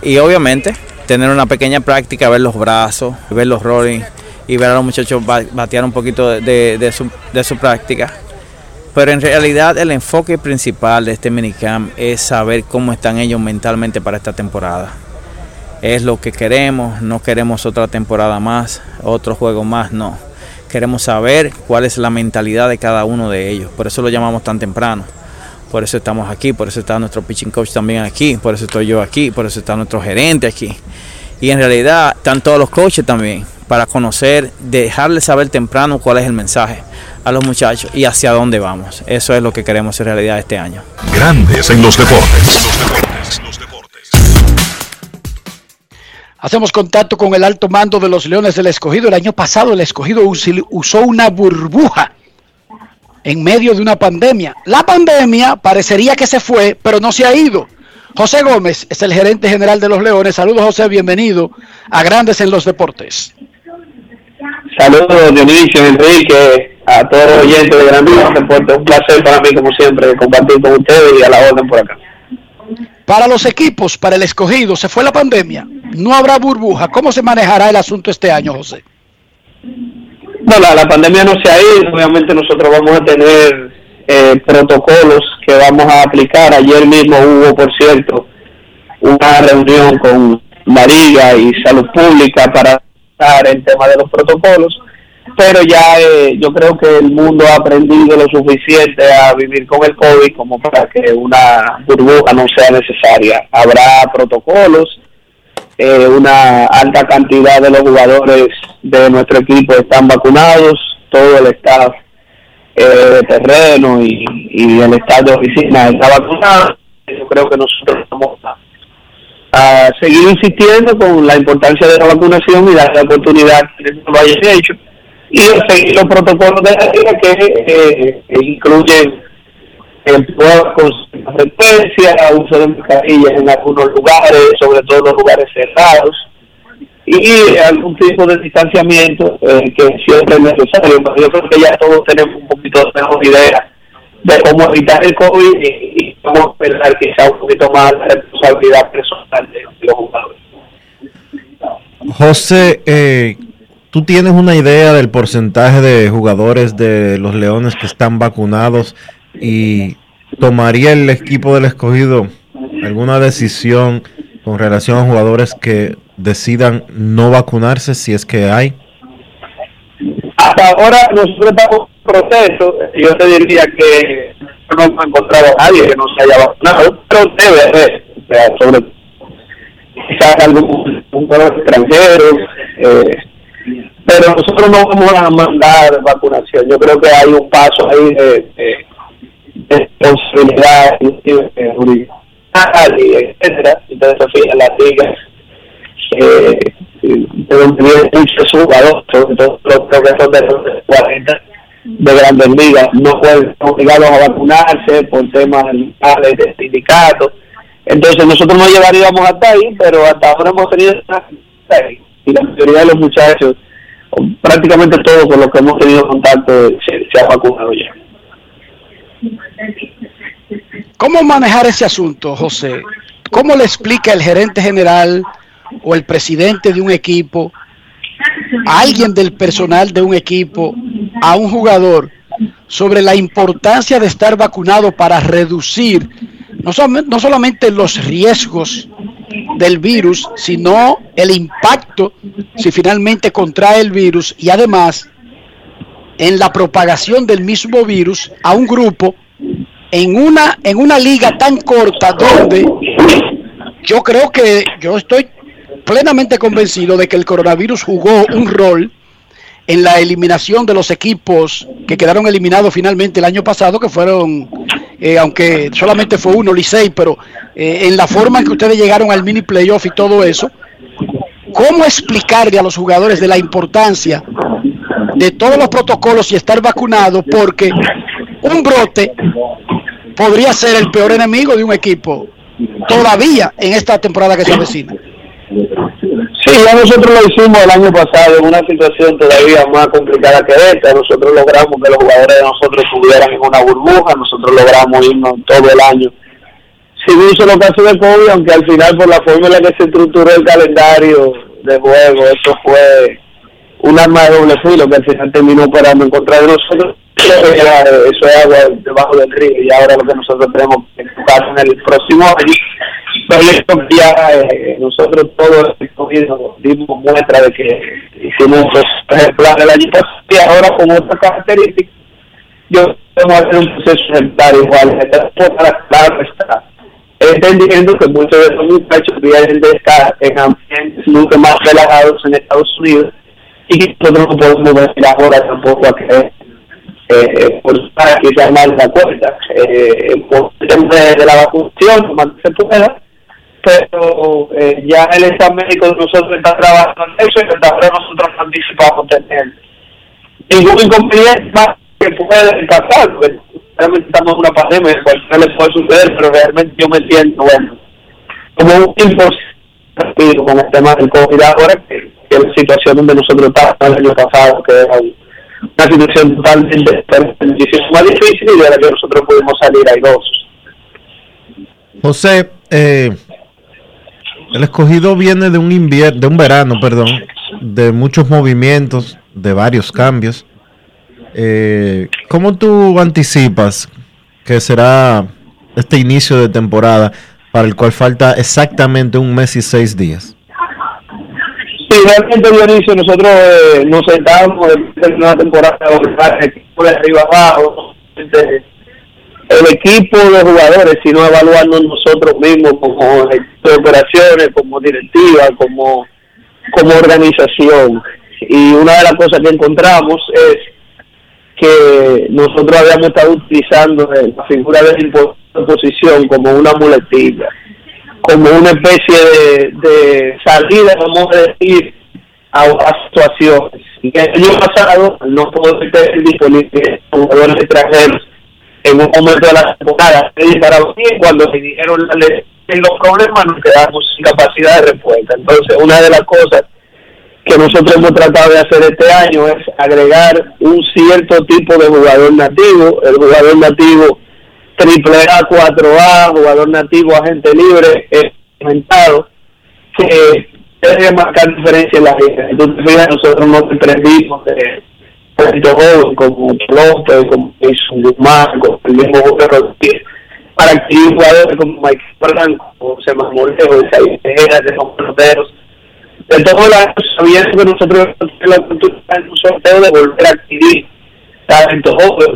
Y obviamente tener una pequeña práctica, ver los brazos, ver los rolling y ver a los muchachos batear un poquito de, su, de su práctica pero en realidad el enfoque principal de este minicamp es saber cómo están ellos mentalmente para esta temporada. Es lo que queremos, no queremos otra temporada más, otro juego más, no. Queremos saber cuál es la mentalidad de cada uno de ellos. Por eso lo llamamos tan temprano. Por eso estamos aquí, por eso está nuestro pitching coach también aquí, por eso estoy yo aquí, por eso está nuestro gerente aquí. Y en realidad están todos los coaches también para conocer, dejarles saber temprano cuál es el mensaje a los muchachos y hacia dónde vamos. Eso es lo que queremos en realidad este año. Grandes en los deportes. Hacemos contacto con el alto mando de los Leones del Escogido. El año pasado el Escogido usó una burbuja en medio de una pandemia. La pandemia parecería que se fue, pero no se ha ido. José Gómez es el gerente general de los Leones. Saludos José, bienvenido a Grandes en los Deportes. Saludos Dionisio, Enrique, a todos los oyentes de los Deportes. Un placer para mí, como siempre, compartir con ustedes y a la orden por acá. Para los equipos, para el escogido, se fue la pandemia. No habrá burbuja. ¿Cómo se manejará el asunto este año, José? No, la, la pandemia no se ha ido. Obviamente nosotros vamos a tener eh, protocolos que vamos a aplicar. Ayer mismo hubo, por cierto, una reunión con María y Salud Pública para el tema de los protocolos, pero ya eh, yo creo que el mundo ha aprendido lo suficiente a vivir con el COVID como para que una burbuja no sea necesaria. Habrá protocolos, eh, una alta cantidad de los jugadores de nuestro equipo están vacunados, todo el staff eh, de terreno y, y el staff de oficina está vacunado. Yo creo que nosotros vamos a, seguir insistiendo con la importancia de la vacunación y dar la oportunidad que lo hayan hecho y seguir los protocolos de la liga que eh, que incluyen el con frecuencia, uso de mascarillas en algunos lugares, sobre todo en los lugares cerrados, y algún tipo de distanciamiento eh, que siempre es necesario. Yo creo que ya todos tenemos un poquito de mejor idea de cómo evitar el COVID y cómo pensar quizá un poquito más la responsabilidad personal de los jugadores. José, eh, ¿tú tienes una idea del porcentaje de jugadores de los Leones que están vacunados y tomaría el equipo del escogido alguna decisión con relación a jugadores que decidan no vacunarse si es que hay? Hasta ahora nosotros estamos en proceso, yo te diría que no hemos encontrado a nadie que no se haya vacunado, pero debe haber, o sea, sobre quizás algún un extranjero, eh, pero nosotros no vamos a mandar vacunación. Yo creo que hay un paso ahí de, de, de responsabilidad eh, jurídica, etcétera. Entonces, se fijan las ligas eh, de donde vienen muchos los son de los 40 de grandes ligas, no pueden obligados a vacunarse por temas legales de sindicatos. Entonces nosotros no llegaríamos hasta ahí, pero hasta ahora hemos tenido y la mayoría de los muchachos, prácticamente todos con los que hemos tenido contacto, se, se han vacunado ya. ¿Cómo manejar ese asunto, José? ¿Cómo le explica el gerente general o el presidente de un equipo, alguien del personal de un equipo, a un jugador, sobre la importancia de estar vacunado para reducir no, solamente, no solamente los riesgos del virus, sino el impacto si finalmente contrae el virus y además en la propagación del mismo virus a un grupo en una en una liga tan corta donde yo creo que yo estoy plenamente convencido de que el coronavirus jugó un rol en la eliminación de los equipos que quedaron eliminados finalmente el año pasado, que fueron, eh, aunque solamente fue uno, Licey, pero eh, en la forma en que ustedes llegaron al mini playoff y todo eso, ¿cómo explicarle a los jugadores de la importancia de todos los protocolos y estar vacunado? Porque un brote podría ser el peor enemigo de un equipo todavía en esta temporada que se avecina. Sí, ya nosotros lo hicimos el año pasado en una situación todavía más complicada que esta. Nosotros logramos que los jugadores de nosotros estuvieran en una burbuja, nosotros logramos irnos todo el año sin un solo caso de COVID, aunque al final por la forma en la que se estructuró el calendario de juego, eso fue un arma de doble filo que al final terminó parando en contra de nosotros. Eh, Eso es agua debajo del río y ahora lo que nosotros tenemos que enfocar en el próximo año pero ya eh, nosotros todos dimos muestra de que hicimos un ejemplar el año y ahora con otras características yo tengo hacer un proceso ejemplar igual claro está entendiendo que muchos de estos muchachos vienen de estar en ambientes mucho más relajados en Estados Unidos y nosotros no podemos venir ahora tampoco a que eh, por para que se mal la cuenta. Eh, por el tema de, la vacunación lo más se pueda pero eh, ya el estado médico de nosotros está trabajando en eso y ahora nosotros no anticipamos tener ningún inconveniente más que puede pasar porque realmente estamos en una pandemia cualquiera le puede suceder pero realmente yo me siento bueno como un imposible con el tema del COVID ahora, la situación donde nosotros estábamos el año pasado, que era un- una situación totalmente más difícil y de la que nosotros pudimos salir airosos. José, eh, el escogido viene de un invierno, de un verano, perdón, de muchos movimientos, de varios cambios. Eh, ¿Cómo tú anticipas que será este inicio de temporada para el cual falta exactamente un mes y seis días? Sí, realmente Dionisio, nosotros eh, nos sentamos en una temporada el equipo de arriba abajo, el equipo de jugadores, sino evaluarnos nosotros mismos como de operaciones, como directiva, como, como organización. Y una de las cosas que encontramos es que nosotros habíamos estado utilizando eh, la figura de la posición como una muletilla como una especie de, de salida, vamos a decir, a, a situaciones. Y el año pasado no pudo tener disponibles jugadores extranjeros en un momento de la temporada. Y para mí, cuando se dijeron en los problemas, nos quedamos sin capacidad de respuesta. Entonces, una de las cosas que nosotros hemos tratado de hacer este año es agregar un cierto tipo de jugador nativo, el jugador nativo triple A, 4A, jugador nativo, agente libre, experimentado, que debe marcar diferencia en la liga. Entonces, fíjate, nosotros nos desprendimos de talento joven como López, como Jason Guzmán, como el mismo Jorge Rodríguez, para adquirir jugadores como Mike como José Mamolejo, Isaías Tejera, los peloteros. De todo la sabiendo que nosotros la oportunidad en un sorteo de volver a adquirir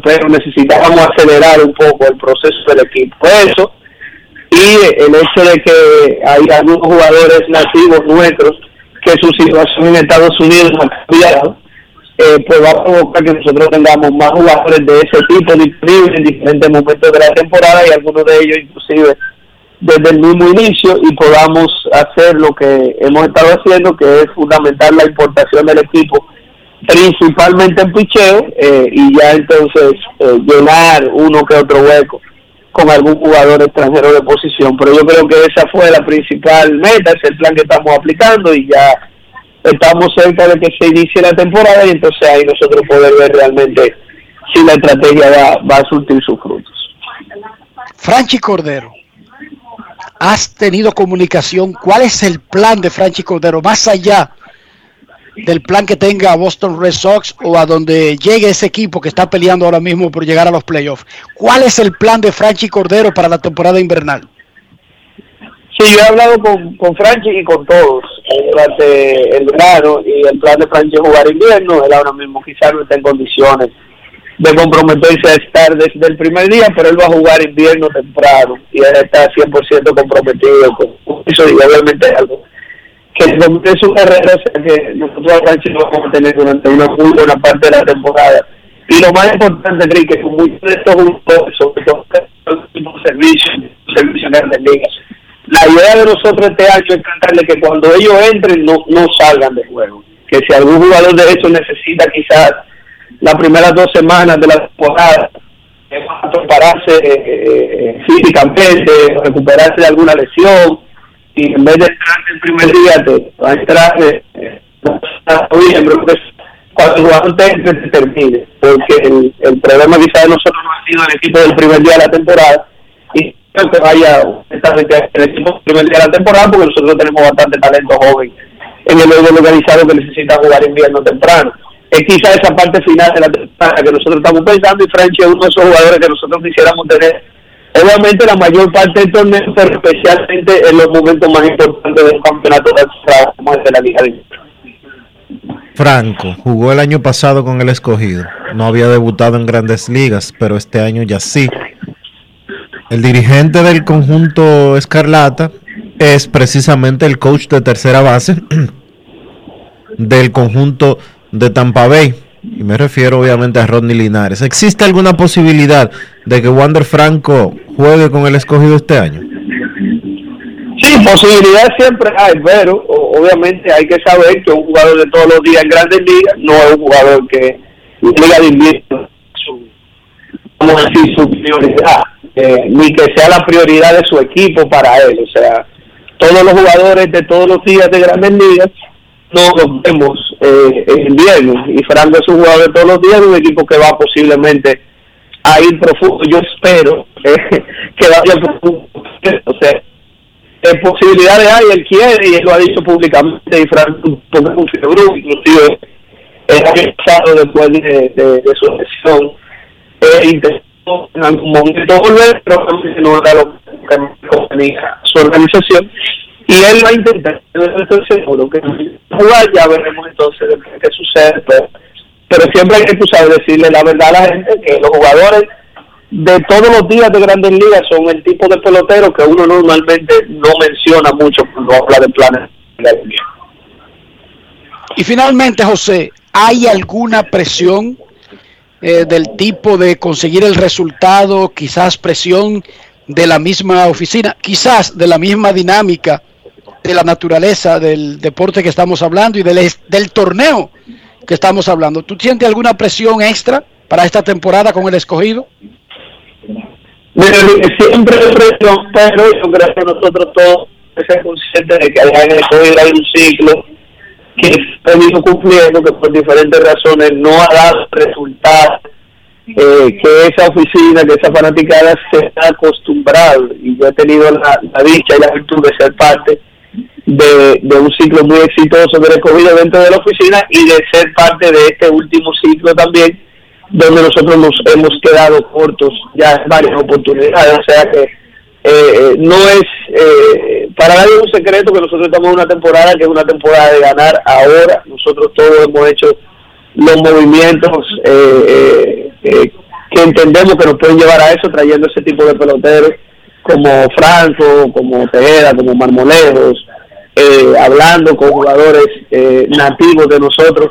pero necesitábamos acelerar un poco el proceso del equipo. Eso, y el hecho de que hay algunos jugadores nativos nuestros que su situación en Estados Unidos ha cambiado, eh, pues va a provocar que nosotros tengamos más jugadores de ese tipo disponibles en diferentes momentos de la temporada y algunos de ellos inclusive desde el mismo inicio y podamos hacer lo que hemos estado haciendo, que es fundamentar la importación del equipo principalmente en picheo eh, y ya entonces eh, llenar uno que otro hueco con algún jugador extranjero de posición. Pero yo creo que esa fue la principal meta, es el plan que estamos aplicando y ya estamos cerca de que se inicie la temporada y entonces ahí nosotros poder ver realmente si la estrategia va, va a surtir sus frutos. Franchi Cordero, has tenido comunicación. ¿Cuál es el plan de Franchi Cordero más allá del plan que tenga Boston Red Sox o a donde llegue ese equipo que está peleando ahora mismo por llegar a los playoffs? ¿Cuál es el plan de Franchi Cordero para la temporada invernal? Sí, yo he hablado con, con Franchi y con todos eh, durante el verano y el plan de Franchi es jugar invierno. Él ahora mismo quizás no está en condiciones de comprometerse a estar desde el primer día, pero él va a jugar invierno temprano y él está 100% comprometido con eso y obviamente algo que es una carrera o que nosotros a lo vamos a tener durante una muy buena parte de la temporada. Y lo más importante, Enrique, que con muchos de estos jugadores, sobre todo los servicios, servicios grandes ligas, la idea de nosotros este año es tratarle que cuando ellos entren no, no salgan de juego. Que si algún jugador de eso necesita quizás las primeras dos semanas de la temporada eh, prepararse eh, eh, físicamente, recuperarse de alguna lesión, y en vez de entrar el primer día te va a entrar eh, eh, noviembre, pues, cuando el jugador te termine, porque el, el problema quizás de nosotros no ha sido el equipo del primer día de la temporada, y creo que vaya el equipo del primer día de la temporada, porque nosotros tenemos bastante talento joven en el medio organizado que necesita jugar invierno temprano. Es quizá esa parte final de la temporada que nosotros estamos pensando, y Franchi es uno de esos jugadores que nosotros quisiéramos tener obviamente la mayor parte del torneo, pero especialmente en los momentos más importantes del campeonato de la, Liga de Franco jugó el año pasado con el escogido. No había debutado en grandes ligas, pero este año ya sí. El dirigente del conjunto Escarlata es precisamente el coach de tercera base del conjunto de Tampa Bay. Y me refiero obviamente a Rodney Linares. ¿Existe alguna posibilidad de que Wander Franco juegue con el escogido este año? Sí, posibilidad siempre hay, pero obviamente hay que saber que un jugador de todos los días en grandes ligas no es un jugador que en liga de invierno su, vamos a decir, su prioridad, eh, ni que sea la prioridad de su equipo para él. O sea, todos los jugadores de todos los días de grandes ligas no los vemos eh, en invierno. Y Franco es un jugador de todos los días de un equipo que va posiblemente a ir profundo. Yo espero eh, que vaya profundo. O sea, en posibilidades hay, él quiere y él lo ha dicho públicamente. Y porque un inclusive el año pasado después de, su lesión. Eh, intentó en algún momento volver, pero no era lo que convenía su organización y él va a intentar, estoy seguro que jugar, ya veremos entonces qué sucede, pero, pero siempre hay que tú sabes, decirle la verdad a la gente que los jugadores de todos los días de grandes ligas son el tipo de pelotero que uno normalmente no menciona mucho cuando habla de planes. Y finalmente, José, ¿hay alguna presión eh, del tipo de conseguir el resultado, quizás presión de la misma oficina, quizás de la misma dinámica de la naturaleza del deporte que estamos hablando y del, del torneo que estamos hablando. ¿Tú sientes alguna presión extra para esta temporada con el escogido? siempre hay presión, pero yo creo que nosotros todos somos conscientes de que en el escogido hay un ciclo que se ha cumpliendo, que por diferentes razones no ha dado resultados, eh, que esa oficina, que esa fanaticada se ha acostumbrado, y yo he tenido la dicha y la virtud de ser parte de, de un ciclo muy exitoso del escogido dentro de la oficina y de ser parte de este último ciclo también, donde nosotros nos hemos quedado cortos ya varias oportunidades. O sea que eh, eh, no es eh, para nadie un secreto que nosotros estamos en una temporada que es una temporada de ganar ahora. Nosotros todos hemos hecho los movimientos que entendemos que nos pueden llevar a eso, trayendo ese tipo de peloteros como Franco, como Tejeda, como Marmolejos, eh, hablando con jugadores eh, nativos de nosotros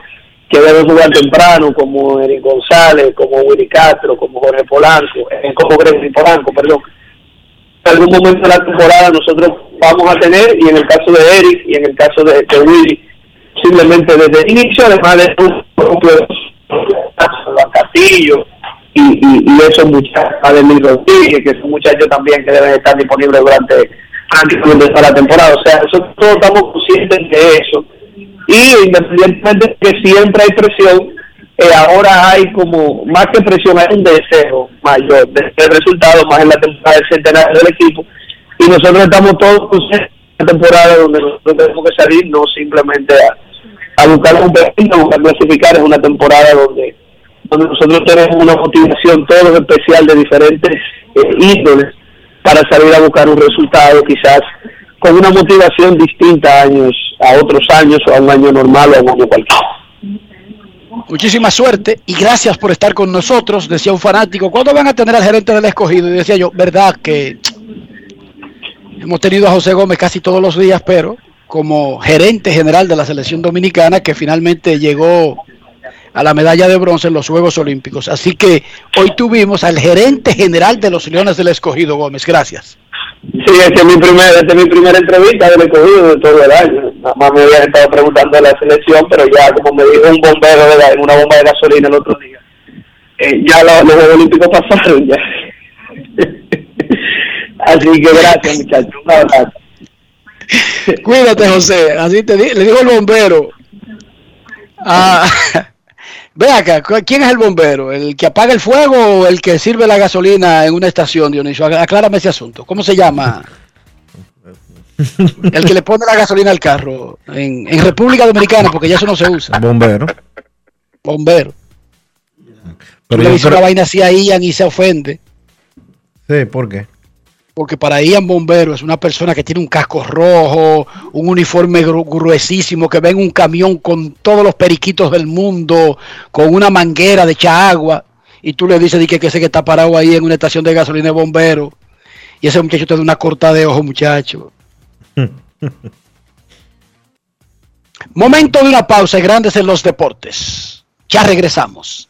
que deben jugar temprano, como Eric González, como Willy Castro, como Jorge Polanco, eh, como Gregory Polanco, perdón. En algún momento de la temporada nosotros vamos a tener, y en el caso de Eric y en el caso de, de Willy, simplemente desde el inicio, además de un propio Castillo y, y, y esos muchachos, Ademir Rodríguez, que son muchachos también que deben estar disponibles durante prácticamente toda la temporada. O sea, nosotros todos estamos conscientes de eso. Y independientemente de que siempre hay presión, eh, ahora hay como, más que presión, hay un deseo mayor de este resultado, más en la temporada del centenario del equipo. Y nosotros estamos todos conscientes de la temporada donde nosotros tenemos que salir, no simplemente a, buscar un a buscar clasificar, es una temporada donde donde nosotros tenemos una motivación todo especial de diferentes eh, para salir a buscar un resultado quizás con una motivación distinta a años, a otros años o a un año normal o a un año cualquiera. Muchísima suerte y gracias por estar con nosotros, decía un fanático. ¿Cuándo van a tener al gerente del escogido? Y decía yo, verdad que hemos tenido a José Gómez casi todos los días, pero como gerente general de la selección dominicana que finalmente llegó a la medalla de bronce en los Juegos Olímpicos. Así que hoy tuvimos al gerente general de los Leones del Escogido, Gómez. Gracias. Sí, esta es mi, primer, esta es mi primera entrevista del escogido de todo el año. Nada más me habían estado preguntando de la selección, pero ya como me dijo un bombero de en una bomba de gasolina el otro día, eh, ya los, los Juegos Olímpicos pasaron ya. Así que gracias muchachos, un abrazo. Cuídate José, así te di, le dijo el bombero. Ah, Ve acá, ¿quién es el bombero? ¿El que apaga el fuego o el que sirve la gasolina en una estación, Dionisio? Aclárame ese asunto. ¿Cómo se llama? El que le pone la gasolina al carro en, en República Dominicana, porque ya eso no se usa. Bombero. Bombero. Pero le dice creo- una vaina así a Ian y se ofende. Sí, ¿por qué? Porque para Ian Bombero es una persona que tiene un casco rojo, un uniforme gru- gruesísimo, que ve en un camión con todos los periquitos del mundo, con una manguera de echar agua, y tú le dices di que, que ese que está parado ahí en una estación de gasolina de bombero, y ese muchacho te da una corta de ojo, muchacho. Momento de una pausa, grandes en los deportes. Ya regresamos.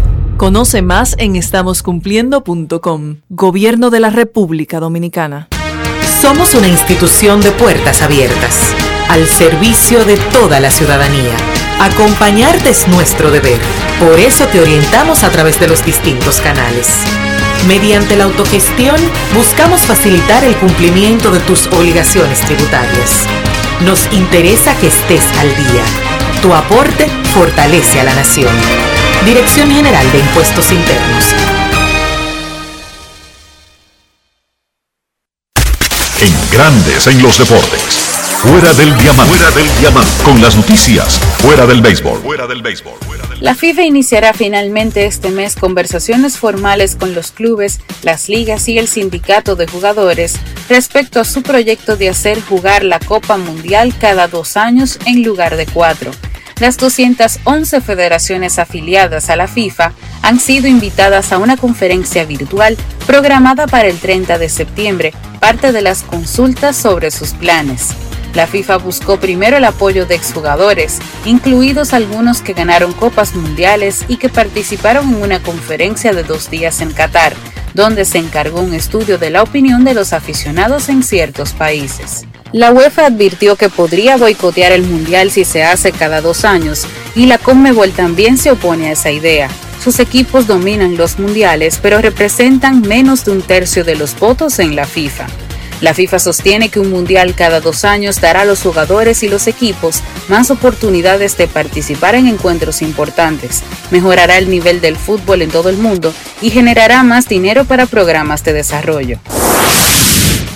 Conoce más en estamoscumpliendo.com. Gobierno de la República Dominicana. Somos una institución de puertas abiertas, al servicio de toda la ciudadanía. Acompañarte es nuestro deber. Por eso te orientamos a través de los distintos canales. Mediante la autogestión, buscamos facilitar el cumplimiento de tus obligaciones tributarias. Nos interesa que estés al día. Tu aporte fortalece a la nación. Dirección General de Impuestos Internos. En Grandes en los Deportes. Fuera del diamante. Fuera del diamante. Con las noticias. Fuera del béisbol. Fuera del béisbol. La FIFA iniciará finalmente este mes conversaciones formales con los clubes, las ligas y el sindicato de jugadores respecto a su proyecto de hacer jugar la Copa Mundial cada dos años en lugar de cuatro. Las 211 federaciones afiliadas a la FIFA han sido invitadas a una conferencia virtual programada para el 30 de septiembre, parte de las consultas sobre sus planes. La FIFA buscó primero el apoyo de exjugadores, incluidos algunos que ganaron copas mundiales y que participaron en una conferencia de dos días en Qatar, donde se encargó un estudio de la opinión de los aficionados en ciertos países. La UEFA advirtió que podría boicotear el Mundial si se hace cada dos años, y la Conmebol también se opone a esa idea. Sus equipos dominan los mundiales, pero representan menos de un tercio de los votos en la FIFA. La FIFA sostiene que un mundial cada dos años dará a los jugadores y los equipos más oportunidades de participar en encuentros importantes, mejorará el nivel del fútbol en todo el mundo y generará más dinero para programas de desarrollo.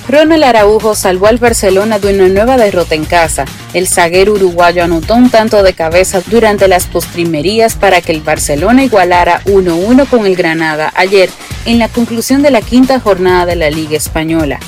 Ronald Araujo salvó al Barcelona de una nueva derrota en casa. El zaguero uruguayo anotó un tanto de cabeza durante las postrimerías para que el Barcelona igualara 1-1 con el Granada ayer en la conclusión de la quinta jornada de la Liga Española.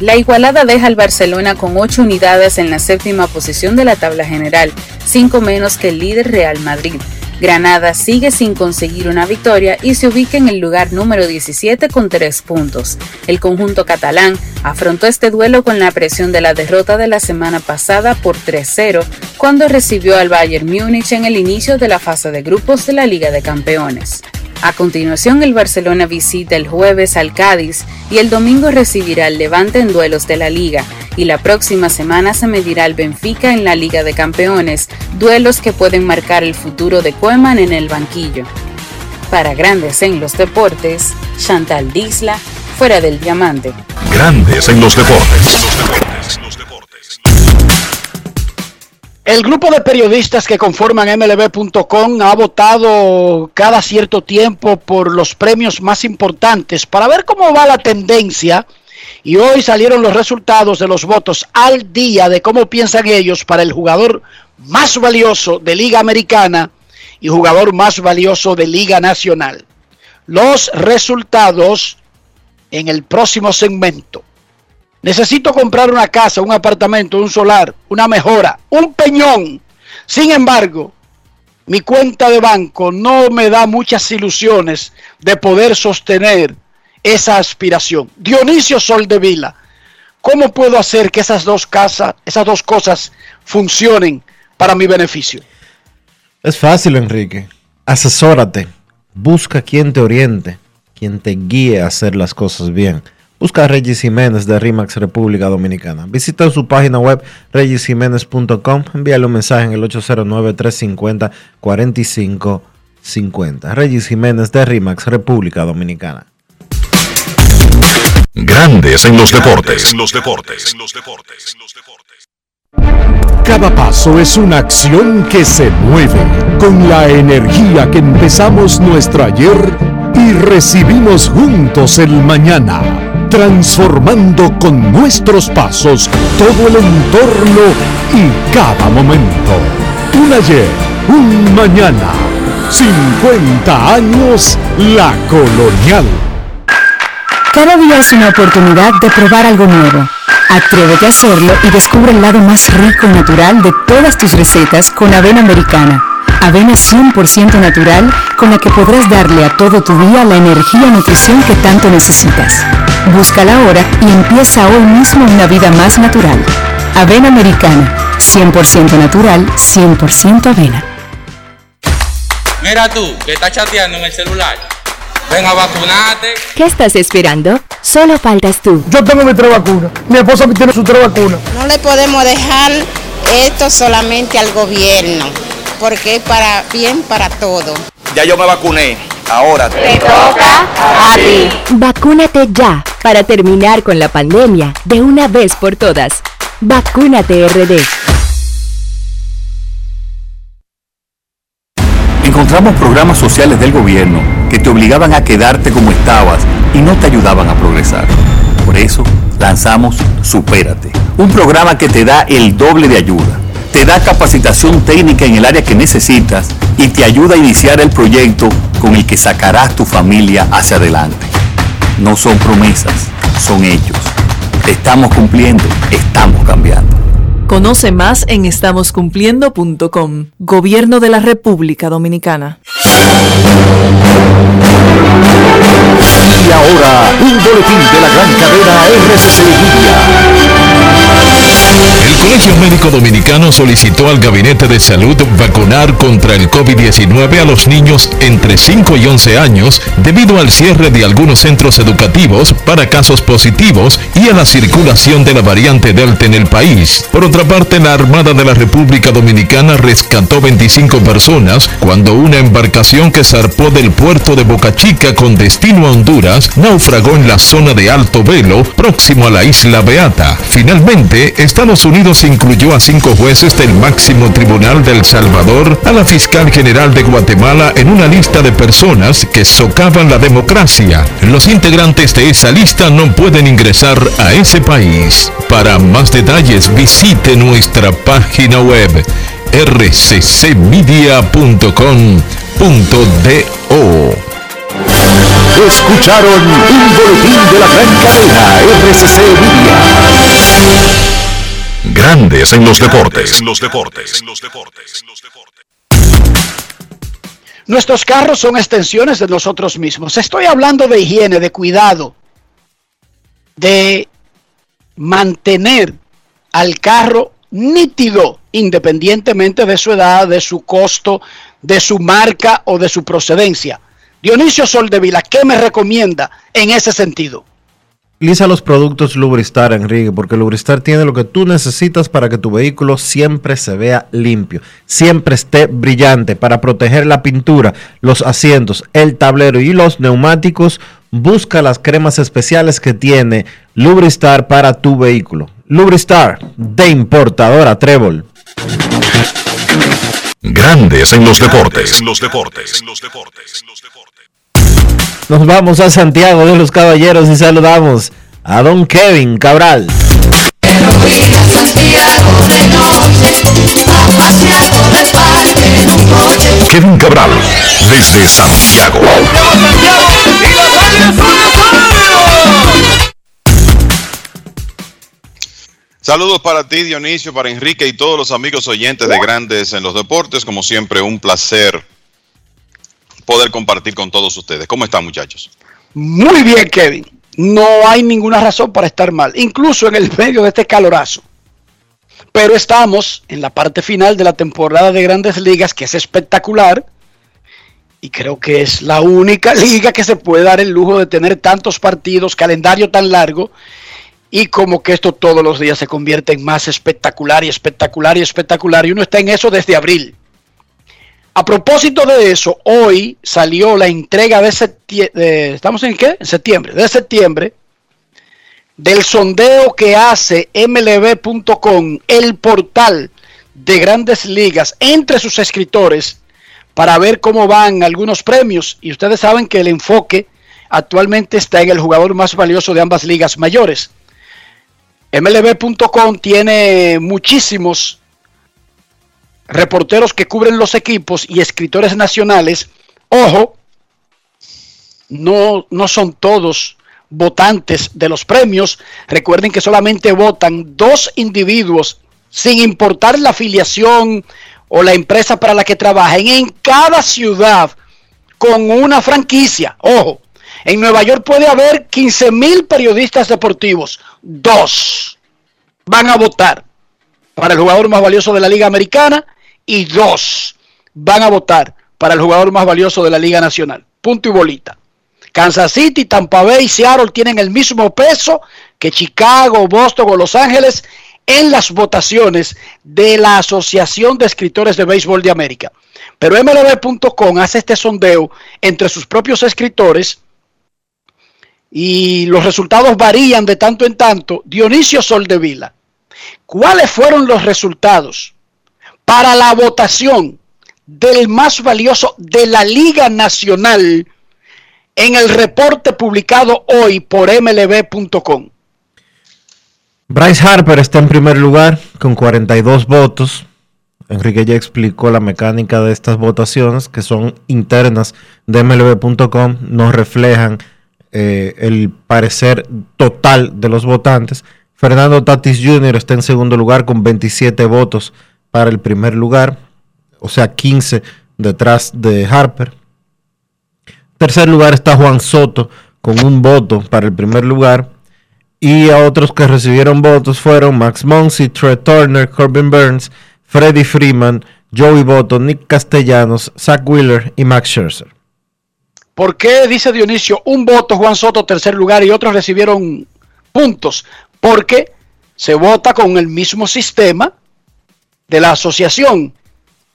La igualada deja al Barcelona con 8 unidades en la séptima posición de la tabla general, 5 menos que el líder Real Madrid. Granada sigue sin conseguir una victoria y se ubica en el lugar número 17 con 3 puntos. El conjunto catalán afrontó este duelo con la presión de la derrota de la semana pasada por 3-0 cuando recibió al Bayern Múnich en el inicio de la fase de grupos de la Liga de Campeones. A continuación, el Barcelona visita el jueves al Cádiz y el domingo recibirá al Levante en duelos de la Liga. Y la próxima semana se medirá al Benfica en la Liga de Campeones, duelos que pueden marcar el futuro de Koeman en el banquillo. Para Grandes en los Deportes, Chantal Disla, fuera del diamante. Grandes en los deportes. El grupo de periodistas que conforman MLB.com ha votado cada cierto tiempo por los premios más importantes para ver cómo va la tendencia Y hoy salieron los resultados de los votos al día de cómo piensan ellos para el jugador más valioso de Liga Americana y jugador más valioso de Liga Nacional. Los resultados en el próximo segmento. Necesito comprar una casa, un apartamento, un solar, una mejora, un peñón. Sin embargo, mi cuenta de banco no me da muchas ilusiones de poder sostener esa aspiración. Dionisio Soldevila, ¿cómo puedo hacer que esas dos, casas, esas dos cosas funcionen para mi beneficio? Es fácil, Enrique. Asesórate. Busca quien te oriente, quien te guíe a hacer las cosas bien. Busca a Regis Jiménez de RIMAX República Dominicana. Visita su página web regisjiménez.com. Envíale un mensaje en el 809-350-4550. Regis Jiménez de RIMAX República Dominicana. Grandes en los deportes. En los deportes. Cada paso es una acción que se mueve con la energía que empezamos nuestro ayer y recibimos juntos el mañana, transformando con nuestros pasos todo el entorno y cada momento. Un ayer, un mañana, 50 años la colonial. Cada día es una oportunidad de probar algo nuevo. Atrévete a hacerlo y descubre el lado más rico y natural de todas tus recetas con avena americana. Avena 100% natural con la que podrás darle a todo tu día la energía y nutrición que tanto necesitas. Búscala ahora y empieza hoy mismo una vida más natural. Avena americana, 100% natural, 100% avena. Mira tú, que estás chateando en el celular. Ven a vacunarte. ¿Qué estás esperando? Solo faltas tú. Yo tengo mi tres vacunas. Mi esposa tiene su tres vacunas. No le podemos dejar esto solamente al gobierno, porque es para bien para todo. Ya yo me vacuné. Ahora te toca a ti. Vacúnate ya para terminar con la pandemia de una vez por todas. Vacúnate RD. Encontramos programas sociales del gobierno que te obligaban a quedarte como estabas y no te ayudaban a progresar. Por eso lanzamos Supérate, un programa que te da el doble de ayuda. Te da capacitación técnica en el área que necesitas y te ayuda a iniciar el proyecto con el que sacarás tu familia hacia adelante. No son promesas, son hechos. Estamos cumpliendo, estamos cambiando. Conoce más en estamoscumpliendo.com. Gobierno de la República Dominicana. Y ahora, un boletín de la gran cadena RCC Media. Colegio Médico Dominicano solicitó al Gabinete de Salud vacunar contra el COVID-19 a los niños entre 5 y 11 años debido al cierre de algunos centros educativos para casos positivos y a la circulación de la variante Delta en el país. Por otra parte, la Armada de la República Dominicana rescató 25 personas cuando una embarcación que zarpó del puerto de Boca Chica con destino a Honduras naufragó en la zona de Alto Velo, próximo a la isla Beata. Finalmente, Estados Unidos incluyó a cinco jueces del máximo tribunal de El Salvador, a la fiscal general de Guatemala en una lista de personas que socavan la democracia. Los integrantes de esa lista no pueden ingresar a ese país. Para más detalles visite nuestra página web rccmedia.com.do. Escucharon un boletín de la gran cadena RCC Media. Grandes en los deportes. los deportes. los deportes. Nuestros carros son extensiones de nosotros mismos. Estoy hablando de higiene, de cuidado, de mantener al carro nítido, independientemente de su edad, de su costo, de su marca o de su procedencia. Dionisio Soldevila, ¿qué me recomienda en ese sentido? Utiliza los productos Lubristar, Enrique, porque Lubristar tiene lo que tú necesitas para que tu vehículo siempre se vea limpio, siempre esté brillante, para proteger la pintura, los asientos, el tablero y los neumáticos. Busca las cremas especiales que tiene Lubristar para tu vehículo. Lubristar, de importadora Trébol. Grandes en los deportes. los deportes. los deportes. Nos vamos a Santiago de los Caballeros y saludamos a don Kevin Cabral. Kevin Cabral, desde Santiago. Saludos para ti, Dionisio, para Enrique y todos los amigos oyentes de Grandes en los Deportes. Como siempre, un placer poder compartir con todos ustedes. ¿Cómo están, muchachos? Muy bien, Kevin. No hay ninguna razón para estar mal, incluso en el medio de este calorazo. Pero estamos en la parte final de la temporada de Grandes Ligas, que es espectacular. Y creo que es la única liga que se puede dar el lujo de tener tantos partidos, calendario tan largo y como que esto todos los días se convierte en más espectacular y espectacular y espectacular y uno está en eso desde abril. A propósito de eso, hoy salió la entrega de septiembre, ¿estamos en qué? En septiembre, de septiembre, del sondeo que hace mlb.com, el portal de grandes ligas, entre sus escritores, para ver cómo van algunos premios. Y ustedes saben que el enfoque actualmente está en el jugador más valioso de ambas ligas mayores. MLB.com tiene muchísimos reporteros que cubren los equipos y escritores nacionales. Ojo, no, no son todos votantes de los premios. Recuerden que solamente votan dos individuos, sin importar la afiliación o la empresa para la que trabajen, en cada ciudad con una franquicia. Ojo, en Nueva York puede haber 15 mil periodistas deportivos. Dos van a votar para el jugador más valioso de la Liga Americana y dos van a votar para el jugador más valioso de la Liga Nacional. Punto y bolita. Kansas City, Tampa Bay y Seattle tienen el mismo peso que Chicago, Boston o Los Ángeles en las votaciones de la Asociación de Escritores de Béisbol de América. Pero MLB.com hace este sondeo entre sus propios escritores y los resultados varían de tanto en tanto. Dionisio Soldevila, ¿cuáles fueron los resultados para la votación del más valioso de la Liga Nacional en el reporte publicado hoy por mlb.com? Bryce Harper está en primer lugar con 42 votos. Enrique ya explicó la mecánica de estas votaciones que son internas de mlb.com, no reflejan eh, el parecer total de los votantes. Fernando Tatis Jr. está en segundo lugar con 27 votos para el primer lugar, o sea, 15 detrás de Harper. Tercer lugar está Juan Soto con un voto para el primer lugar. Y a otros que recibieron votos fueron Max Monsi, Trey Turner, Corbin Burns, Freddie Freeman, Joey Boto, Nick Castellanos, Zach Wheeler y Max Scherzer. ¿Por qué, dice Dionisio, un voto Juan Soto tercer lugar y otros recibieron puntos? Porque se vota con el mismo sistema de la asociación.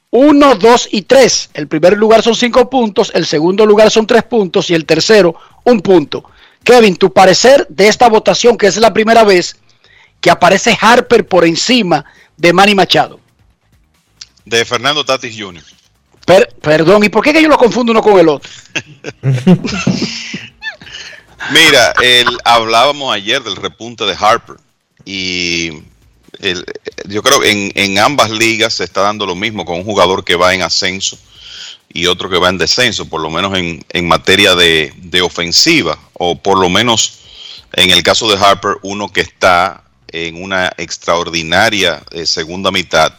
Uno, dos y tres. El primer lugar son cinco puntos, el segundo lugar son tres puntos y el tercero un punto. Kevin, tu parecer de esta votación, que es la primera vez que aparece Harper por encima de Manny Machado. De Fernando Tatis Jr. perdón, ¿y por qué que yo lo confundo uno con el otro? Mira, el, hablábamos ayer del repunte de Harper y yo creo que en, en ambas ligas se está dando lo mismo con un jugador que va en ascenso y otro que va en descenso, por lo menos en, en materia de, de, ofensiva, o por lo menos en el caso de Harper, uno que está en una extraordinaria eh, segunda mitad,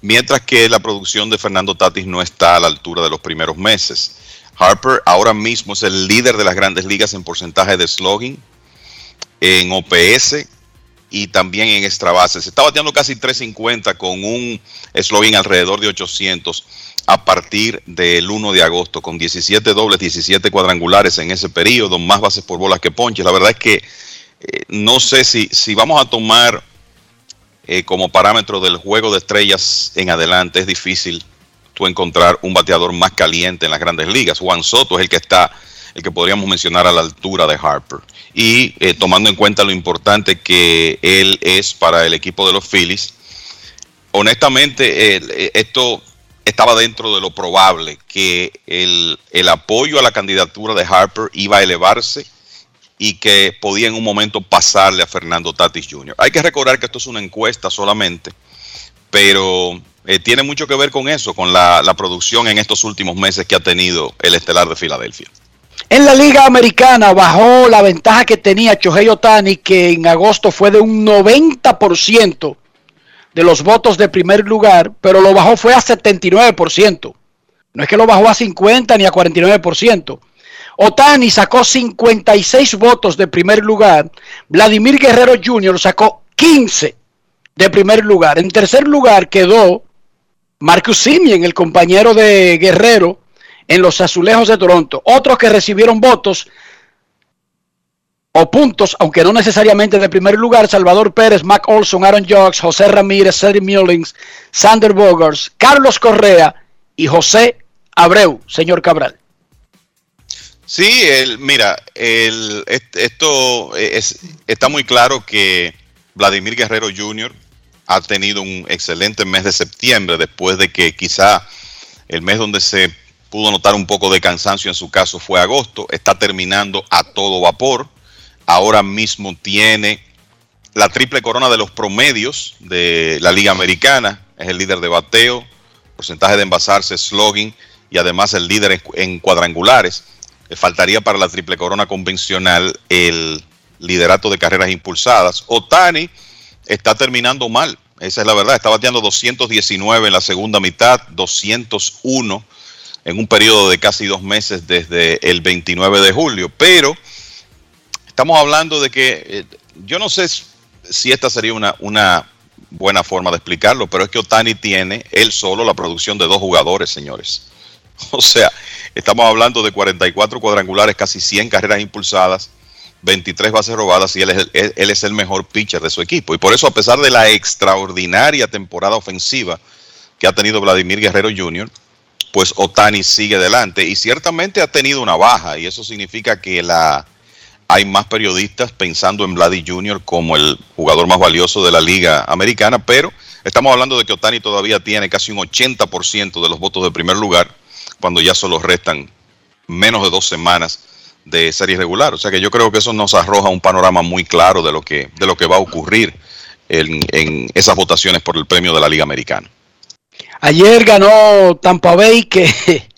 mientras que la producción de Fernando Tatis no está a la altura de los primeros meses. Harper ahora mismo es el líder de las grandes ligas en porcentaje de slugging, en OPS y también en extra base. Se está bateando casi 350 con un slugging alrededor de 800 a partir del 1 de agosto, con 17 dobles, 17 cuadrangulares en ese periodo, más bases por bolas que ponches. La verdad es que eh, no sé si, si vamos a tomar eh, como parámetro del juego de estrellas en adelante, es difícil tú encontrar un bateador más caliente en las grandes ligas. Juan Soto es el que está, el que podríamos mencionar a la altura de Harper. Y eh, tomando en cuenta lo importante que él es para el equipo de los Phillies, honestamente, eh, esto estaba dentro de lo probable, que el, el, apoyo a la candidatura de Harper iba a elevarse y que podía en un momento pasarle a Fernando Tatis Jr. Hay que recordar que esto es una encuesta solamente, pero eh, tiene mucho que ver con eso, con la, la producción en estos últimos meses que ha tenido el estelar de Filadelfia. En la Liga Americana bajó la ventaja que tenía Chohei Otani, que en agosto fue de un 90% de los votos de primer lugar, pero lo bajó fue a 79%. No es que lo bajó a 50 ni a 49%. Otani sacó 56 votos de primer lugar. Vladimir Guerrero Jr. sacó 15 de primer lugar. En tercer lugar quedó Marcus Simeon, el compañero de Guerrero, en los azulejos de Toronto. Otros que recibieron votos o puntos, aunque no necesariamente de primer lugar, Salvador Pérez, Mac Olson, Aaron Jocks, José Ramírez, Cedric Mullins, Sander Bogers, Carlos Correa y José Abreu, señor Cabral. Sí, mira, esto es, está muy claro que Vladimir Guerrero Jr. ha tenido un excelente mes de septiembre después de que quizá el mes donde se pudo notar un poco de cansancio en su caso fue agosto, está terminando a todo vapor ahora mismo tiene la triple corona de los promedios de la Liga Americana, es el líder de bateo, porcentaje de envasarse, slogan y además el líder en, cuadrangulares. Le faltaría para la triple corona convencional el liderato de carreras impulsadas. Otani está terminando mal, esa es la verdad, está bateando 219 en la segunda mitad, 201 en un periodo de casi dos meses desde el 29 de julio, pero estamos hablando de que, eh, yo no sé si esta sería una, buena forma de explicarlo, pero es que Otani tiene él solo la producción de dos jugadores, señores. O sea, estamos hablando de 44 cuadrangulares, casi 100 carreras impulsadas, 23 bases robadas y él es, el, él es el mejor pitcher de su equipo. Y por eso, a pesar de la extraordinaria temporada ofensiva que ha tenido Vladimir Guerrero Jr., pues Otani sigue adelante y ciertamente ha tenido una baja y eso significa que la, hay más periodistas pensando en Vladi Jr. como el jugador más valioso de la liga americana, pero estamos hablando de que Otani todavía tiene casi un 80% de los votos de primer lugar, cuando ya solo restan menos de dos semanas de serie regular. O sea que yo creo que eso nos arroja un panorama muy claro de lo que, de lo que va a ocurrir en, en esas votaciones por el premio de la Liga Americana. Ayer ganó Tampa Bay que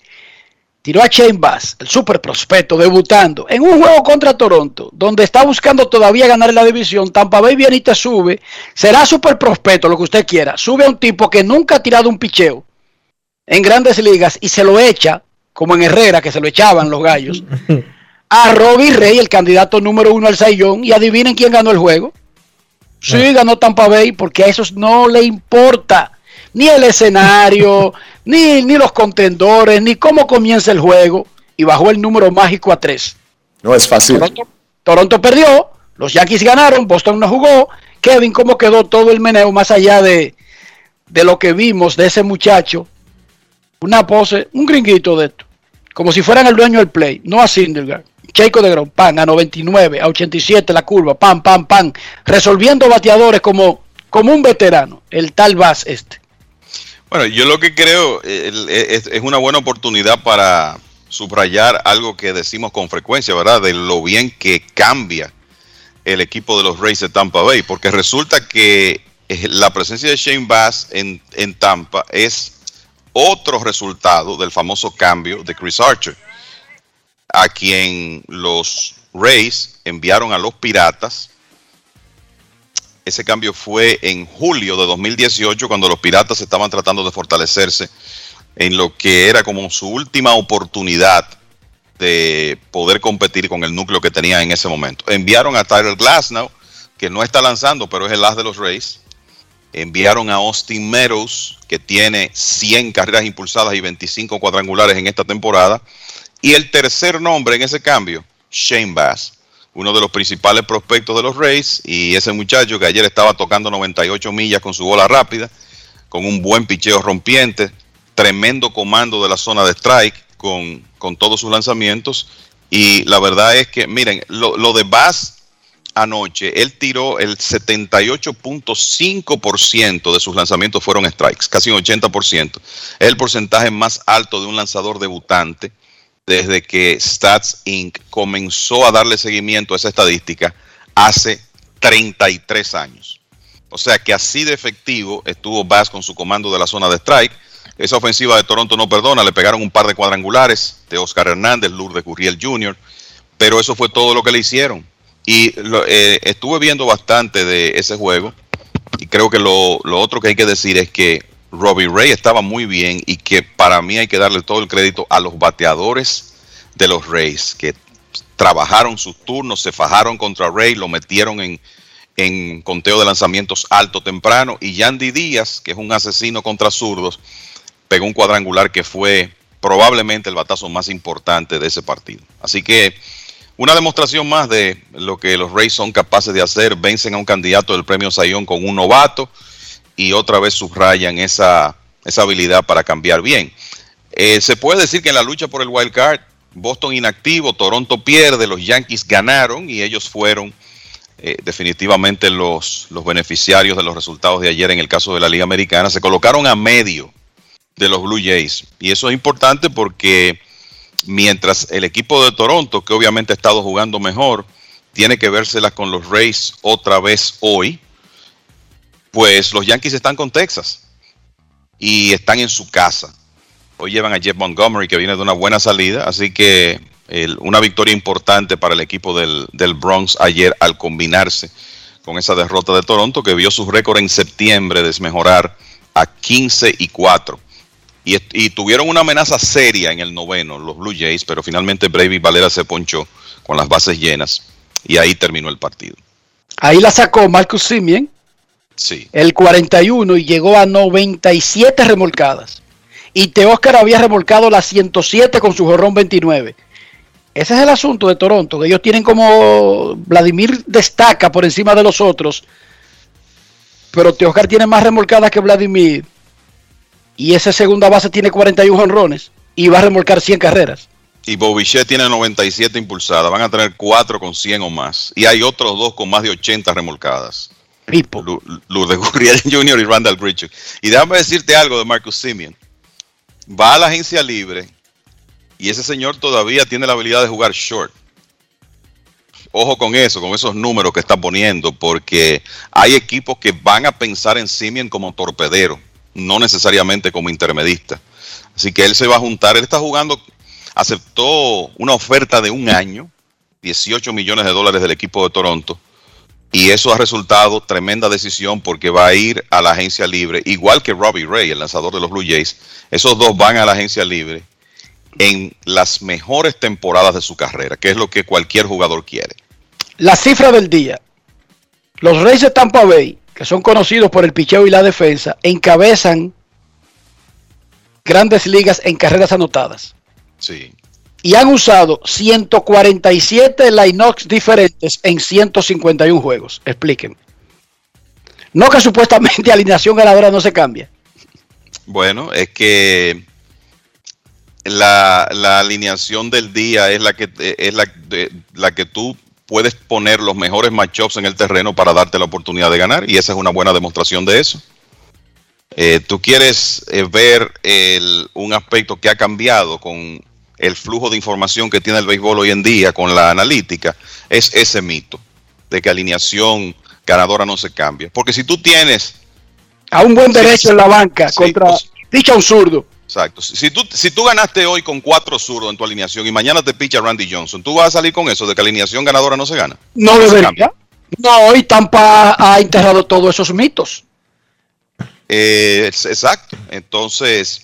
tiró a Shane Bass, el super prospecto, debutando en un juego contra Toronto, donde está buscando todavía ganar la división. Tampa Bay viene y te sube. Será super prospecto, lo que usted quiera. Sube a un tipo que nunca ha tirado un picheo en grandes ligas y se lo echa, como en Herrera, que se lo echaban los gallos, a Robbie Rey, el candidato número uno al Sayón. Y adivinen quién ganó el juego. Sí, ganó Tampa Bay porque a esos no le importa ni el escenario, ni, ni los contendores, ni cómo comienza el juego. Y bajó el número mágico a 3. No es fácil. Toronto, Toronto, perdió, los Yankees ganaron, Boston no jugó. Kevin, ¿cómo quedó todo el meneo más allá de, de lo que vimos de ese muchacho? Una pose, un gringuito de esto. Como si fueran el dueño del play, no a Syndergaard. Checo de Grom, pan, a 99, a 87 la curva, pan, pan, pan. Resolviendo bateadores como, como un veterano, el tal Bass este. Bueno, yo lo que creo es, es, una buena oportunidad para subrayar algo que decimos con frecuencia, ¿verdad? De lo bien que cambia el equipo de los Rays de Tampa Bay, porque resulta que eh, la presencia de Shane Bass en, en Tampa es otro resultado del famoso cambio de Chris Archer, a quien los Rays enviaron a los Piratas ese cambio fue en julio de 2018, cuando los Piratas estaban tratando de fortalecerse en lo que era como su última oportunidad de poder competir con el núcleo que tenían en ese momento. Enviaron a Tyler Glasnow, que no está lanzando, pero es el as de los Rays. Enviaron a Austin Meadows, que tiene 100 carreras impulsadas y 25 cuadrangulares en esta temporada. Y el tercer nombre en ese cambio, Shane Bass uno de los principales prospectos de los Rays, y ese muchacho que ayer estaba tocando 98 millas con su bola rápida, con un buen picheo rompiente, tremendo comando de la zona de strike con, con todos sus lanzamientos. Y la verdad es que, miren, lo, lo de Bass anoche, él tiró el 78.5% de sus lanzamientos fueron strikes, casi un 80%. Es el porcentaje más alto de un lanzador debutante desde que Stats Inc. comenzó a darle seguimiento a esa estadística hace 33 años. O sea que así de efectivo estuvo Bass con su comando de la zona de strike. Esa ofensiva de Toronto no perdona, le pegaron un par de cuadrangulares de Oscar Hernández, Lourdes Gurriel Jr., pero eso fue todo lo que le hicieron. Y lo- eh, estuve viendo bastante de ese juego y creo que lo, lo otro que hay que decir es que Robbie Ray estaba muy bien y que para mí hay que darle todo el crédito a los bateadores de los Rays, que trabajaron sus turnos, se fajaron contra Ray, lo metieron en, en conteo de lanzamientos alto temprano y Yandy Díaz, que es un asesino contra zurdos, pegó un cuadrangular que fue probablemente el batazo más importante de ese partido. Así que una demostración más de lo que los Rays son capaces de hacer, vencen a un candidato del premio Sayón con un novato y otra vez subrayan esa, esa habilidad para cambiar bien. Eh, se puede decir que en la lucha por el wild card, Boston inactivo, Toronto pierde, los Yankees ganaron y ellos fueron eh, definitivamente los, los beneficiarios de los resultados de ayer en el caso de la Liga Americana. Se colocaron a medio de los Blue Jays y eso es importante porque mientras el equipo de Toronto, que obviamente ha estado jugando mejor, tiene que vérselas con los Rays otra vez hoy, pues los Yankees están con Texas y están en su casa. Hoy llevan a Jeff Montgomery que viene de una buena salida, así que una victoria importante para el equipo del, del Bronx ayer al combinarse con esa derrota de Toronto que vio su récord en septiembre desmejorar a 15 y 4. Y, tuvieron una amenaza seria en el noveno, los Blue Jays, pero finalmente Brady Valera se ponchó con las bases llenas y ahí terminó el partido. Ahí la sacó Marcus Simeon, Sí. el 41, y llegó a 97 remolcadas. Y Teóscar había remolcado las 107 con su jorrón 29. Ese es el asunto de Toronto, que ellos tienen como Vladimir destaca por encima de los otros, pero Teóscar tiene más remolcadas que Vladimir. Y esa segunda base tiene 41 honrones y va a remolcar 100 carreras. Y Bobichet tiene 97 impulsadas. Van a tener 4 con 100 o más. Y hay otros dos con más de 80 remolcadas. Lourdes Gurriel Jr. y Randall Grichuk. Y déjame decirte algo de Marcus Simeon. Va a la agencia libre y ese señor todavía tiene la habilidad de jugar short. Ojo con eso, con esos números que está poniendo, porque hay equipos que van a pensar en Simeon como torpedero, no necesariamente como intermedista. Así que él se va a juntar. Él está jugando, aceptó una oferta de un año, 18 millones de dólares del equipo de Toronto, y eso ha resultado tremenda decisión porque va a ir a la agencia libre, igual que Robbie Ray, el lanzador de los Blue Jays. Esos dos van a la agencia libre en las mejores temporadas de su carrera, que es lo que cualquier jugador quiere. La cifra del día. Los Reyes de Tampa Bay, que son conocidos por el picheo y la defensa, encabezan grandes ligas en carreras anotadas. Sí. Y han usado 147 lineups diferentes en 151 juegos. Explíquenme. No que supuestamente alineación ganadora no se cambia. Bueno, es que la, la alineación del día es la que es la, la que tú puedes poner los mejores matchups en el terreno para darte la oportunidad de ganar y esa es una buena demostración de eso. Eh, tú quieres eh, ver un aspecto que ha cambiado con el flujo de información que tiene el béisbol hoy en día, con la analítica, es ese mito de que alineación ganadora no se cambia. Porque si tú tienes A un buen derecho sí. en la banca Sí, contra pues- dicha un zurdo. Exacto. Si tú, si tú ganaste hoy con cuatro zurdos en tu alineación y mañana te picha Randy Johnson, ¿tú vas a salir con eso de que alineación ganadora no se gana? No se debería. No, y Tampa ha enterrado todos esos mitos. Eh, exacto. Entonces,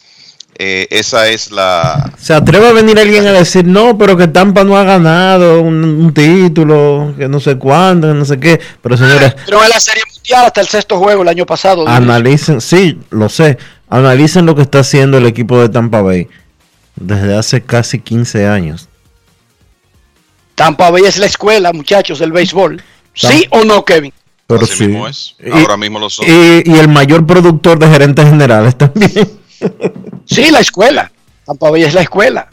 eh, esa es la... Se atreve a venir alguien a decir, no, pero que Tampa no ha ganado un, un título, que no sé cuándo, que no sé qué. Pero señores, Pero en la Serie Mundial hasta el sexto juego el año pasado. analicen, sí, lo sé, analicen lo que está haciendo el equipo de Tampa Bay desde hace casi 15 años. Tampa Bay es la escuela, muchachos, del béisbol. ¿Sí o no, Kevin? Pero Así sí. mismo es. Y- Ahora mismo lo son. Y, y el mayor productor de gerentes generales también. Sí, la escuela. Tampa Bay es la escuela.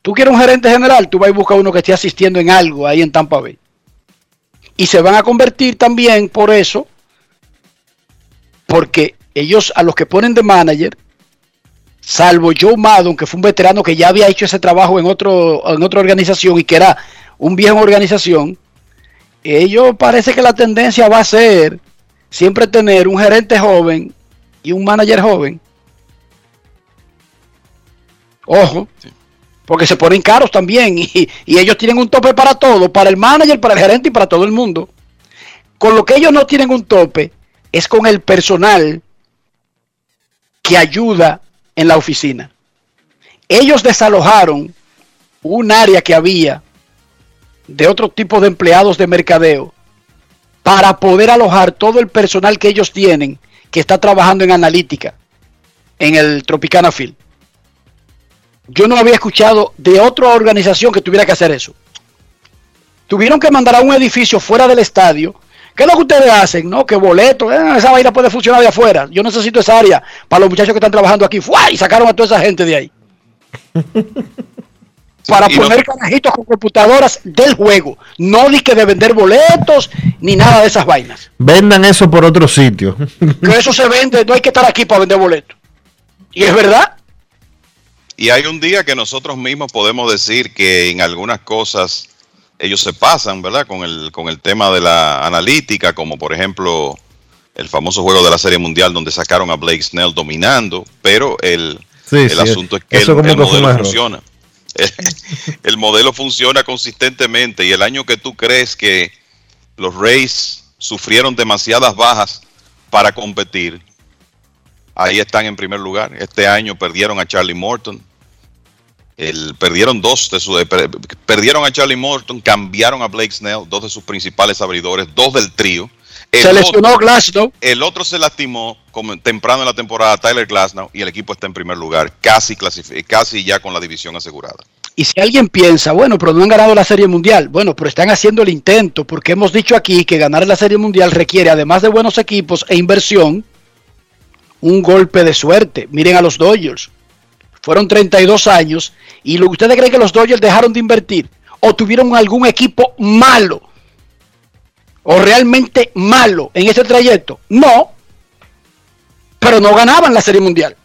Tú quieres un gerente general, tú vas y buscas uno que esté asistiendo en algo ahí en Tampa Bay. Y se van a convertir también por eso, porque ellos a los que ponen de manager salvo Joe Maddon, que fue un veterano que ya había hecho ese trabajo en, otro, en otra organización y que era un viejo organización, ellos parece que la tendencia va a ser siempre tener un gerente joven y un manager joven. Ojo, porque se ponen caros también y, y ellos tienen un tope para todo, para el manager, para el gerente y para todo el mundo. Con lo que ellos no tienen un tope es con el personal que ayuda en la oficina. Ellos desalojaron un área que había de otro tipo de empleados de mercadeo para poder alojar todo el personal que ellos tienen que está trabajando en analítica en el Tropicana Field. Yo no había escuchado de otra organización que tuviera que hacer eso. Tuvieron que mandar a un edificio fuera del estadio. ¿Qué es lo que ustedes hacen? No, que boleto, eh, esa vaina puede funcionar de afuera. Yo necesito esa área para los muchachos que están trabajando aquí. ¡Fua! Y sacaron a toda esa gente de ahí. para poner no- carajitos con computadoras del juego. No di que de vender boletos ni nada de esas vainas. Vendan eso por otro sitio. Que eso se vende, no hay que estar aquí para vender boletos. Y es verdad. Y hay un día que nosotros mismos podemos decir que en algunas cosas ellos se pasan, ¿verdad? Con el, con el tema de la analítica, como por ejemplo el famoso juego de la Serie Mundial donde sacaron a Blake Snell dominando, pero el, Sí, el sí, asunto es que el, modelo funciona. el modelo funciona consistentemente y el año que tú crees que los Rays sufrieron demasiadas bajas para competir, ahí están en primer lugar. Este año perdieron a Charlie Morton. El, perdieron dos de sus per- perdieron a Charlie Morton, cambiaron a Blake Snell, dos de sus principales abridores, dos del trío. El Se lesionó otro- Glasnow. el otro se lastimó como temprano en la temporada, Tyler Glasnow, y el equipo está en primer lugar, casi casi ya con la división asegurada. Y si alguien piensa, bueno, pero no han ganado la Serie Mundial, bueno, pero están haciendo el intento, porque hemos dicho aquí que ganar la Serie Mundial requiere, además de buenos equipos e inversión, un golpe de suerte. Miren a los Dodgers. Fueron 32 años y lo ustedes creen que los Dodgers dejaron de invertir o tuvieron algún equipo malo o realmente malo en ese trayecto. No, pero no ganaban la Serie Mundial.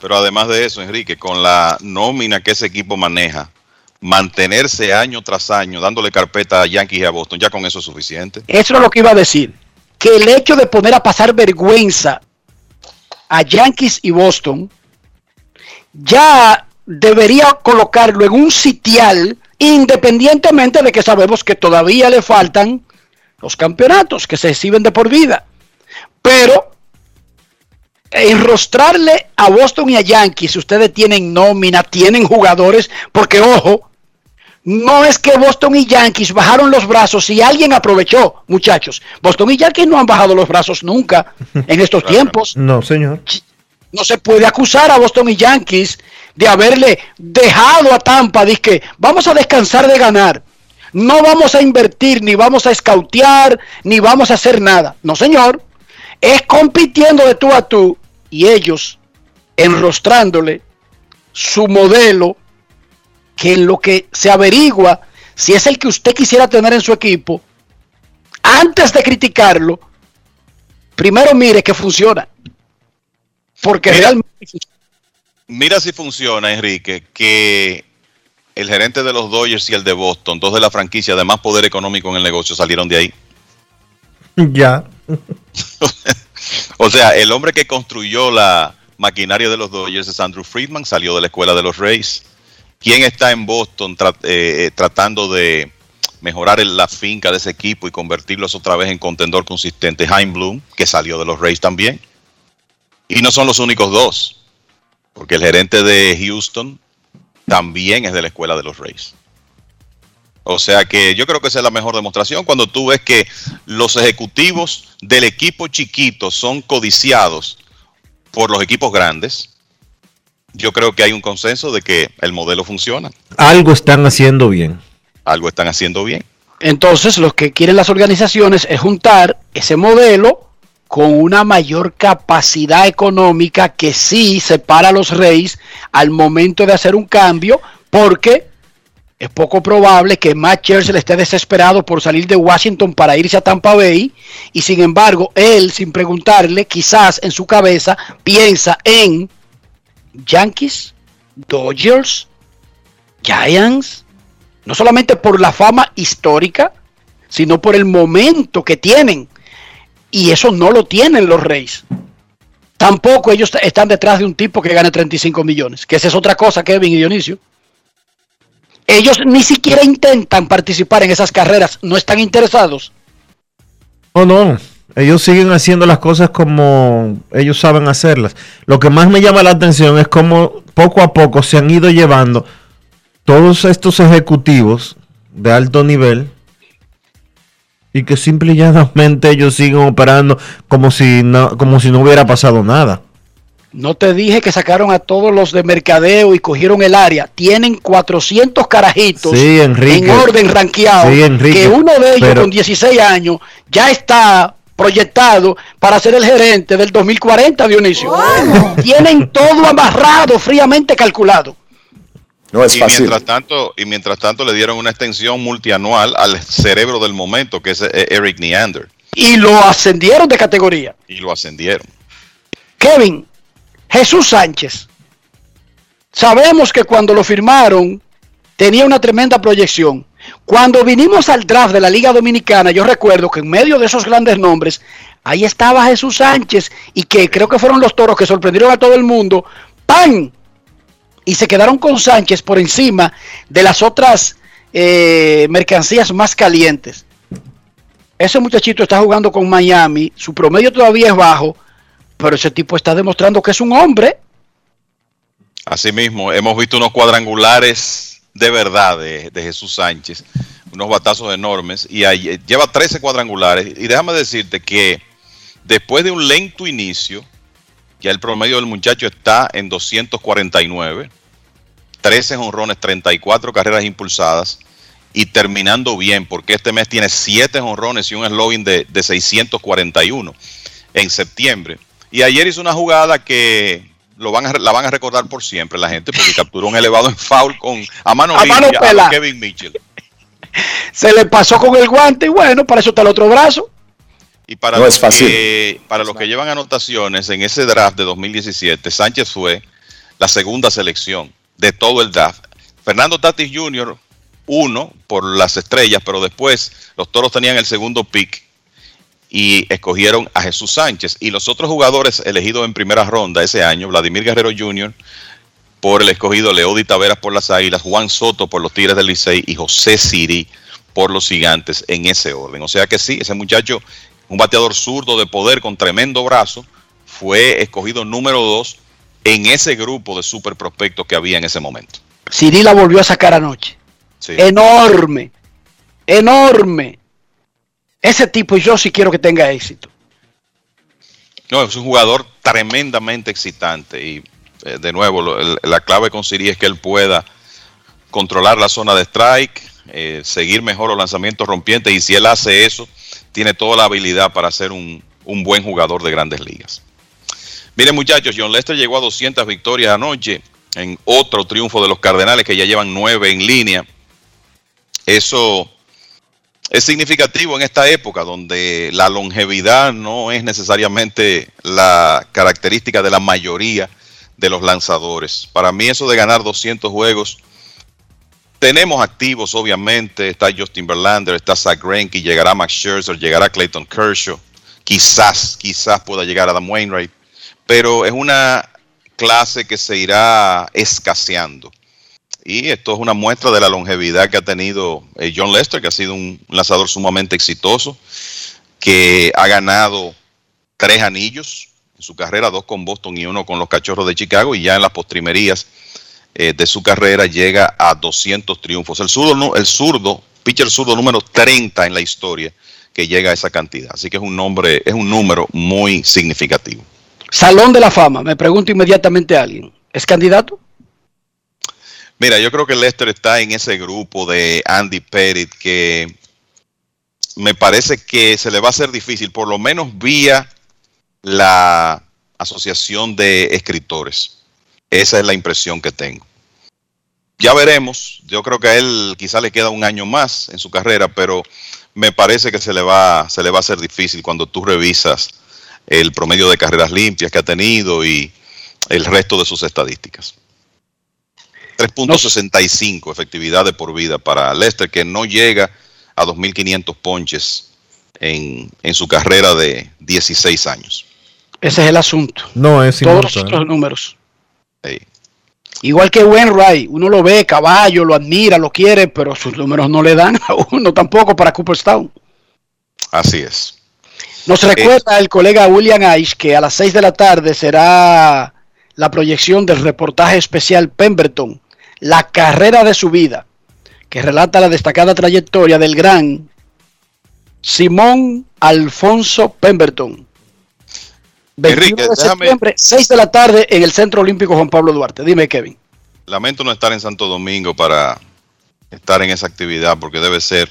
Pero además de eso, Enrique, con la nómina que ese equipo maneja, mantenerse año tras año dándole carpeta a Yankees y a Boston, ya con eso es suficiente. Eso es lo que iba a decir. Que el hecho de poner a pasar vergüenza a Yankees y Boston ya debería colocarlo en un sitial independientemente de que sabemos que todavía le faltan los campeonatos que se exhiben de por vida. Pero enrostrarle a Boston y a Yankees, ustedes tienen nómina, tienen jugadores, porque ojo, no es que Boston y Yankees bajaron los brazos y alguien aprovechó, muchachos. Boston y Yankees no han bajado los brazos nunca en estos tiempos. No, señor. No se puede acusar a Boston y Yankees de haberle dejado a Tampa. Que vamos a descansar de ganar. No vamos a invertir, ni vamos a escautear, ni vamos a hacer nada. No, señor. Es compitiendo de tú a tú y ellos enrostrándole su modelo que en lo que se averigua si es el que usted quisiera tener en su equipo, antes de criticarlo, primero mire que funciona. Porque realmente Mira si funciona, Enrique, que el gerente de los Dodgers y el de Boston, dos de la franquicia de más poder económico en el negocio, salieron de ahí. Ya. O sea, el hombre que construyó la maquinaria de los Dodgers es Andrew Friedman, salió de la escuela de los Rays. ¿Quién está en Boston tra- eh, eh, tratando de mejorar el- la finca de ese equipo y convertirlos otra vez en contendor consistente? Jaime Bloom, que salió de los Rays también. Y no son los únicos dos, porque el gerente de Houston también es de la escuela de los Rays. O sea que yo creo que esa es la mejor demostración cuando tú ves que los ejecutivos del equipo chiquito son codiciados por los equipos grandes. Yo creo que hay un consenso de que el modelo funciona. Algo están haciendo bien. Algo están haciendo bien. Entonces, lo que quieren las organizaciones es juntar ese modelo con una mayor capacidad económica que sí separa a los Reyes al momento de hacer un cambio, porque es poco probable que Matt Churchill esté desesperado por salir de Washington para irse a Tampa Bay y sin embargo él, sin preguntarle, quizás en su cabeza piensa en Yankees, Dodgers, Giants, no solamente por la fama histórica, sino por el momento que tienen. Y eso no lo tienen los Reyes. Tampoco ellos están detrás de un tipo que gane 35 millones, que esa es otra cosa, Kevin y Dionisio. Ellos ni siquiera intentan participar en esas carreras, no están interesados. No, no, ellos siguen haciendo las cosas como ellos saben hacerlas. Lo que más me llama la atención es cómo poco a poco se han ido llevando todos estos ejecutivos de alto nivel y que simple y llanamente ellos siguen operando como si no, como si no hubiera pasado nada. No te dije que sacaron a todos los de mercadeo y cogieron el área. Tienen 400 carajitos Sí, Enrique. en orden rankeado. Sí, Enrique, que uno de ellos pero- con 16 años ya está proyectado para ser el gerente del 2040, Dionisio. Tienen todo amarrado, fríamente calculado. No es y fácil. mientras tanto y mientras tanto le dieron una extensión multianual al cerebro del momento que es eh, Eric Neander Y lo ascendieron de categoría. y lo ascendieron. Kevin, Jesús Sánchez. Sabemos que cuando lo firmaron tenía una tremenda proyección. Cuando vinimos al draft de la Liga Dominicana, yo recuerdo que en medio de esos grandes nombres, ahí estaba Jesús Sánchez y que creo que fueron los toros que sorprendieron a todo el mundo. ¡Pam! Y se quedaron con Sánchez por encima de las otras eh, mercancías más calientes. Ese muchachito está jugando con Miami, su promedio todavía es bajo, pero ese tipo está demostrando que es un hombre. Asimismo, hemos visto unos cuadrangulares de verdad de, de Jesús Sánchez, unos batazos enormes, y ahí- lleva 13 cuadrangulares. Y déjame decirte que después de un lento inicio, ya el promedio del muchacho está en 249, 13 honrones, 34 carreras impulsadas, y terminando bien, porque este mes tiene 7 honrones y un slogan de, de 641 en septiembre. Y ayer hizo una jugada que lo van a, la van a recordar por siempre la gente, porque capturó un elevado en foul con, a mano A mano a. Kevin Mitchell. Se le pasó con el guante y bueno, para eso está el otro brazo. Y para, No los es fácil. Que, para los que llevan anotaciones en ese draft de 2017, Sánchez fue la segunda selección de todo el draft. Fernando Tatis Jr., uno por las estrellas, pero después los toros tenían el segundo pick y escogieron a Jesús Sánchez. Y los otros jugadores elegidos en primera ronda ese año, Vladimir Guerrero Jr., por el escogido Leody Taveras por las Águilas, Juan Soto por los Tigres del Licey y José Siri por los Gigantes en ese orden. O sea que sí, ese muchacho, un bateador zurdo de poder con tremendo brazo, fue escogido número dos en ese grupo de super prospectos que había en ese momento. Siri la volvió a sacar anoche. Sí. Enorme. Enorme. Ese tipo yo sí quiero que tenga éxito. No, es un jugador tremendamente excitante y eh, de nuevo lo- el- la clave con Siri es que él pueda controlar la zona de strike, eh, seguir mejor los lanzamientos rompientes y si él hace eso, tiene toda la habilidad para ser un, un buen jugador de grandes ligas. Miren muchachos, John Lester llegó a 200 victorias anoche en otro triunfo de los Cardenales que ya llevan nueve en línea. Eso es significativo en esta época donde la longevidad no es necesariamente la característica de la mayoría de los lanzadores. Para mí eso de ganar 200 juegos, tenemos activos obviamente, está Justin Verlander, está Zach Greinke, llegará Max Scherzer, llegará Clayton Kershaw, quizás, quizás pueda llegar Adam Wainwright, pero es una clase que se irá escaseando. Y esto es una muestra de la longevidad que ha tenido eh, John Lester, que ha sido un lanzador sumamente exitoso, que ha ganado tres anillos en su carrera, dos con Boston y uno con los Cachorros de Chicago, y ya en las postrimerías eh, de su carrera llega a 200 triunfos. El zurdo, el zurdo, pitcher zurdo número 30 en la historia que llega a esa cantidad. Así que es un nombre, es un número muy significativo. Salón de la Fama, me pregunta inmediatamente alguien. ¿Es candidato? Mira, yo creo que Lester está en ese grupo de Andy Pettit que me parece que se le va a hacer difícil, por lo menos vía la Asociación de Escritores. Esa es la impresión que tengo. Ya veremos, yo creo que a él quizá le queda un año más en su carrera, pero me parece que se le va, se le va a hacer difícil cuando tú revisas el promedio de carreras limpias que ha tenido y el resto de sus estadísticas. 3.65 efectividad de por vida para Lester, que no llega a 2.500 ponches en, en su carrera de 16 años. Ese es el asunto. No, es Todos los otros números. Sí. Igual que Wainwright, uno lo ve, caballo, lo admira, lo quiere, pero sus números no le dan a uno tampoco para Cooperstown. Así es. Nos recuerda el colega William Aish que a las 6 de la tarde será la proyección del reportaje especial Pemberton, la carrera de su vida, que relata la destacada trayectoria del gran Simón Alfonso Pemberton. 21 Enrique, de déjame- septiembre, 6 de la tarde en el Centro Olímpico Juan Pablo Duarte. Dime, Kevin. Lamento no estar en Santo Domingo para estar en esa actividad porque debe ser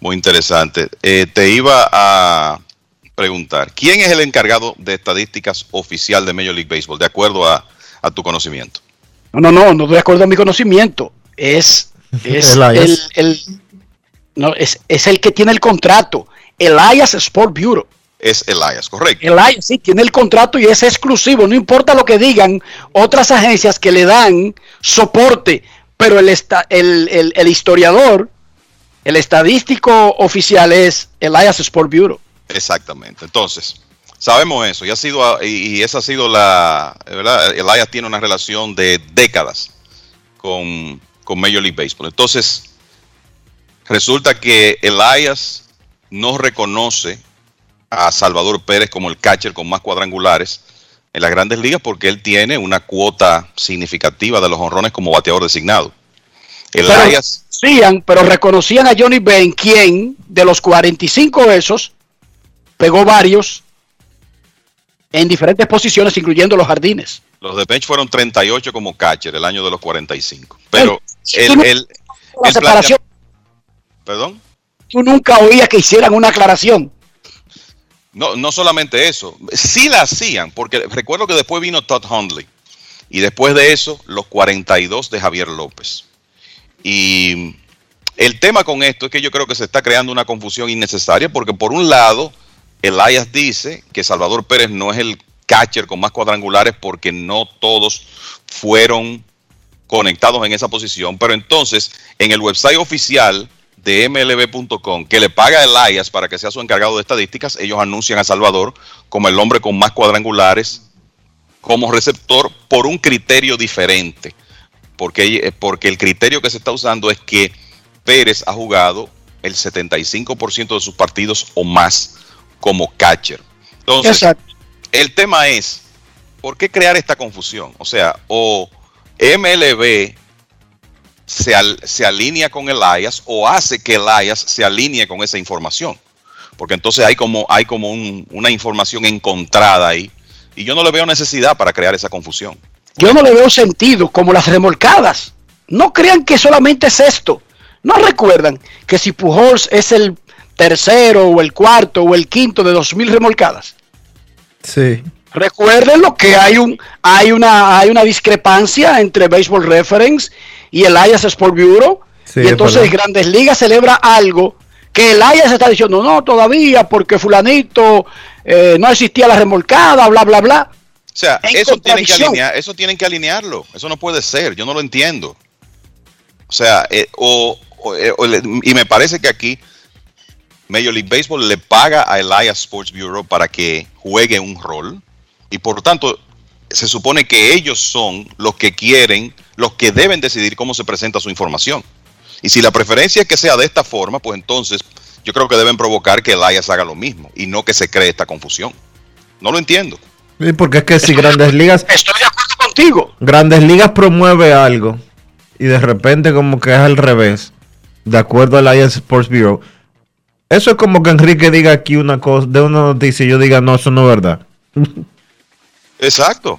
muy interesante. Eh, te iba a preguntar, ¿quién es el encargado de estadísticas oficial de Major League Baseball, de acuerdo a, a tu conocimiento? No, no, no, no de acuerdo a mi conocimiento. Es, es el, Elias. el- no, es, es el que tiene el contrato. Elias Sport Bureau. Es Elias, correcto. Elias sí tiene el contrato y es exclusivo. No importa lo que digan otras agencias que le dan soporte, pero el, esta- el, el- el historiador, el estadístico oficial es Elias Sport Bureau. Exactamente. Entonces, sabemos eso y ha sido y, y esa ha sido la verdad. Elias tiene una relación de décadas con, con Major League Baseball. Entonces, resulta que Elias no reconoce a Salvador Pérez como el catcher con más cuadrangulares en las grandes ligas porque él tiene una cuota significativa de los honrones como bateador designado. Elias, Pero, pero reconocían a Johnny Bain, quien de los 45 esos pegó varios en diferentes posiciones, incluyendo los jardines. los de bench fueron 38 como catcher el año de los 45. Pero el, el- el separación, Perdón. tú nunca oías que hicieran una aclaración. No, no solamente eso, sí la hacían, porque recuerdo que después vino Todd Hundley y después de eso los 42 de Javier López. Y el tema con esto es que yo creo que se está creando una confusión innecesaria porque por un lado Elias dice que Salvador Pérez no es el catcher con más cuadrangulares porque no todos fueron conectados en esa posición, pero entonces en el website oficial de mlb.com que le paga a Elias para que sea su encargado de estadísticas, ellos anuncian a Salvador como el hombre con más cuadrangulares como receptor por un criterio diferente, porque, porque el criterio que se está usando es que Pérez ha jugado el 75% de sus partidos o más como catcher. Entonces, Exacto. el tema es, ¿por qué crear esta confusión? O sea, o MLB se, al- se alinea con Elias o hace que Elias se alinee con esa información. Porque entonces hay como, hay como un- una información encontrada ahí. Y yo no le veo necesidad para crear esa confusión. Yo no le veo sentido como las remolcadas. No crean que solamente es esto. No recuerdan que si Pujols es el tercero o el cuarto o el quinto de 2.000 remolcadas. Sí. Recuerden lo que hay un hay una hay una discrepancia entre Baseball Reference y el Elias Sport Bureau Sí, y es entonces. Grandes Ligas celebra algo que el Elias está diciendo no todavía porque fulanito eh, no existía la remolcada bla bla bla O sea, En eso tienen, que alinear, eso tienen que alinearlo. Eso no puede ser. Yo no lo entiendo. O sea, eh, o, o, eh, o y me parece que aquí Major League Baseball le paga a Elias Sports Bureau para que juegue un rol. Y por tanto, se supone que ellos son los que quieren, los que deben decidir cómo se presenta su información. Y si la preferencia es que sea de esta forma, pues entonces yo creo que deben provocar que Elias haga lo mismo y no que se cree esta confusión. No lo entiendo. Sí, porque es que si Grandes Ligas, estoy de acuerdo contigo Grandes Ligas promueve algo y de repente como que es al revés, de acuerdo al Alliance Sports Bureau. Eso es como que Enrique diga aquí una cosa, de una noticia y yo diga, no, eso no es verdad. Exacto.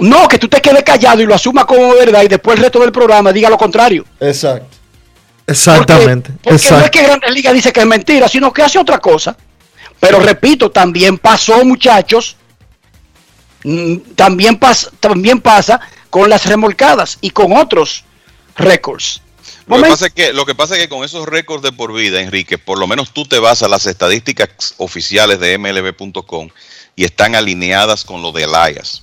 no que tú te quedes callado y lo asumas como verdad y después el resto del programa diga lo contrario Exacto. Exactamente. Porque no es exacto. que Grandes Ligas dice que es mentira, sino que hace otra cosa. Pero repito, también pasó, muchachos, mm, también, pas- también pasa con las remolcadas y con otros récords. Lo que, pasa es que, lo que pasa es que con esos récords de por vida, Enrique, por lo menos tú te vas a las estadísticas oficiales de MLB.com y están alineadas con lo de Elias.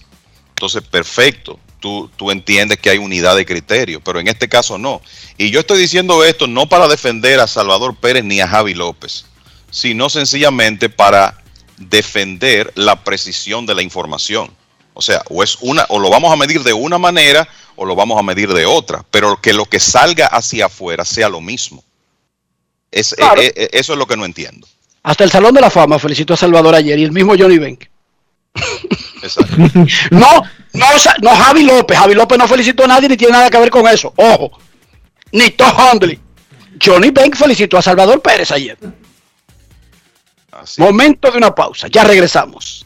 entonces perfecto. Tú, tú entiendes que hay unidad de criterio, pero en este caso no. Y yo estoy diciendo esto no para defender a Salvador Pérez ni a Javi López, sino sencillamente para defender la precisión de la información. O sea, o es una, o lo vamos a medir de una manera o lo vamos a medir de otra, pero que lo que salga hacia afuera sea lo mismo. Es, Claro. eh, eh, eso es lo que no entiendo. Hasta el Salón de la Fama felicitó a Salvador ayer y el mismo Johnny Bank. no, no, no Javi López. Javi López no felicitó a nadie ni tiene nada que ver con eso. Ojo. Ni Tom Hundley. Johnny Bank felicitó a Salvador Pérez ayer. Momento de una pausa. Ya regresamos.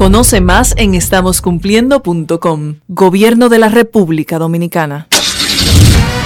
Conoce más en estamoscumpliendo.com. Gobierno de la República Dominicana.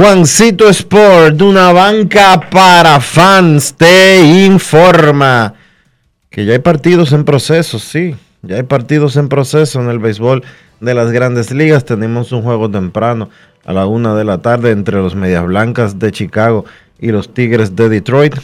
Juancito Sport, una banca para fans, te informa que ya hay partidos en proceso, sí, ya hay partidos en proceso en el béisbol de las grandes ligas. Tenemos un juego temprano a la una de la tarde entre los Medias Blancas de Chicago y los Tigres de Detroit.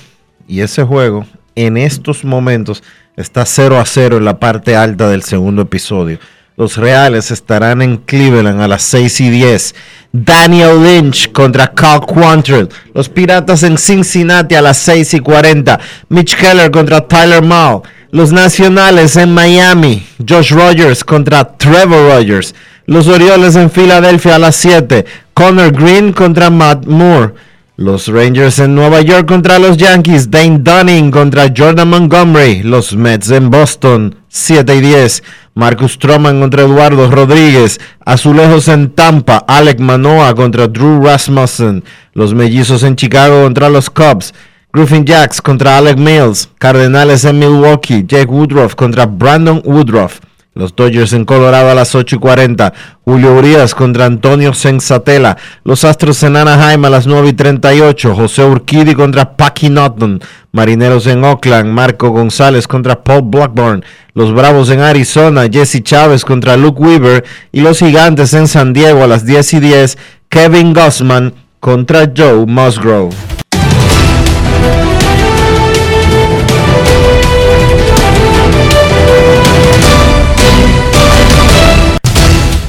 Y ese juego en estos momentos está 0 a 0 en la parte alta del segundo episodio. Los Reales estarán en Cleveland a las 6 y 10. Daniel Lynch contra Cal Quantrill. Los Piratas en Cincinnati a las 6 y 40. Mitch Keller contra Tyler Mao. Los Nacionales en Miami. Josh Rogers contra Trevor Rogers. Los Orioles en Filadelfia a las 7. Connor Green contra Matt Moore. Los Rangers en Nueva York contra los Yankees. Dane Dunning contra Jordan Montgomery. Los Mets en Boston 7 y 10. Marcus Stroman contra Eduardo Rodríguez. Azulejos en Tampa. Alec Manoa contra Drew Rasmussen. Los Mellizos en Chicago contra los Cubs. Griffin Jacks contra Alec Mills. Cardenales en Milwaukee. Jake Woodruff contra Brandon Woodruff. Los Dodgers en Colorado a las 8 y 40. Julio Urias contra Antonio Sensatela. Los Astros en Anaheim a las 9 y 38. José Urquidi contra Packy Norton. Marineros en Oakland. Marco González contra Paul Blackburn. Los Bravos en Arizona. Jesse Chávez contra Luke Weaver. Y los Gigantes en San Diego a las 10 y 10. Kevin Gossman contra Joe Musgrove.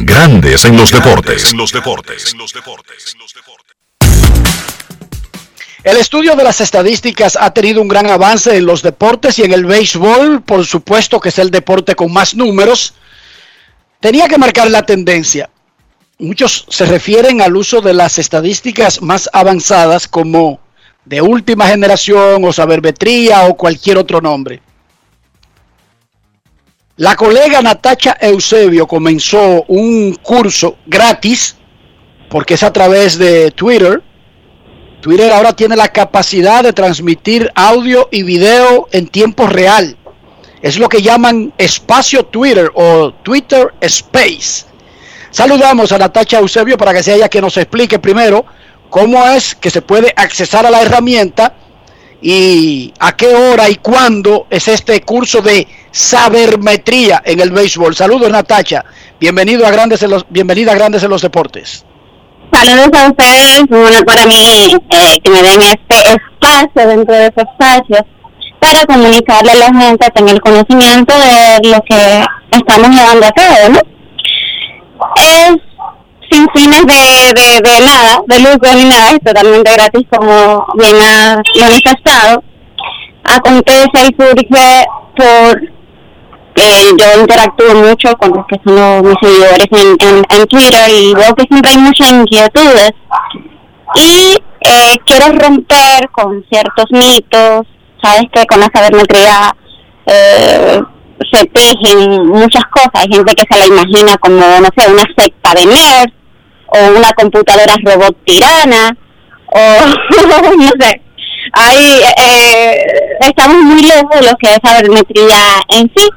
Grandes en los deportes. En los deportes. El estudio de las estadísticas ha tenido un gran avance en los deportes y en el béisbol, por supuesto que es el deporte con más números. Tenía que marcar la tendencia. Muchos se refieren al uso de las estadísticas más avanzadas como de última generación o sabermetría o cualquier otro nombre. La colega Natacha Eusebio comenzó un curso gratis, porque es a través de Twitter. Twitter ahora tiene la capacidad de transmitir audio y video en tiempo real. Es lo que llaman espacio Twitter o Twitter Space. Saludamos a Natacha Eusebio para que sea ella que nos explique primero cómo es que se puede accesar a la herramienta y a qué hora y cuándo es este curso de sabermetría en el béisbol. Saludos Natacha, bienvenido a Grandes en los, bienvenida a Grandes en los Deportes. Saludos a ustedes, un honor para mí eh, que me den este espacio dentro de ese espacio para comunicarle a la gente, tener conocimiento de lo que estamos llevando a cabo. Es sin fines de, de, de nada, de lucro ni nada, es totalmente gratis como bien ha manifestado. Acontece y surge por eh, yo interactúo mucho con los que son los, mis seguidores en, en, Twitter y veo que siempre hay muchas inquietudes. Y eh, quiero romper con ciertos mitos, sabes que con la sabermetría eh, se tejen muchas cosas, hay gente que se la imagina como, no sé, una secta de nerds o una computadora robot tirana o no sé, ahí eh, estamos muy lejos de lo que es sabermetría en sí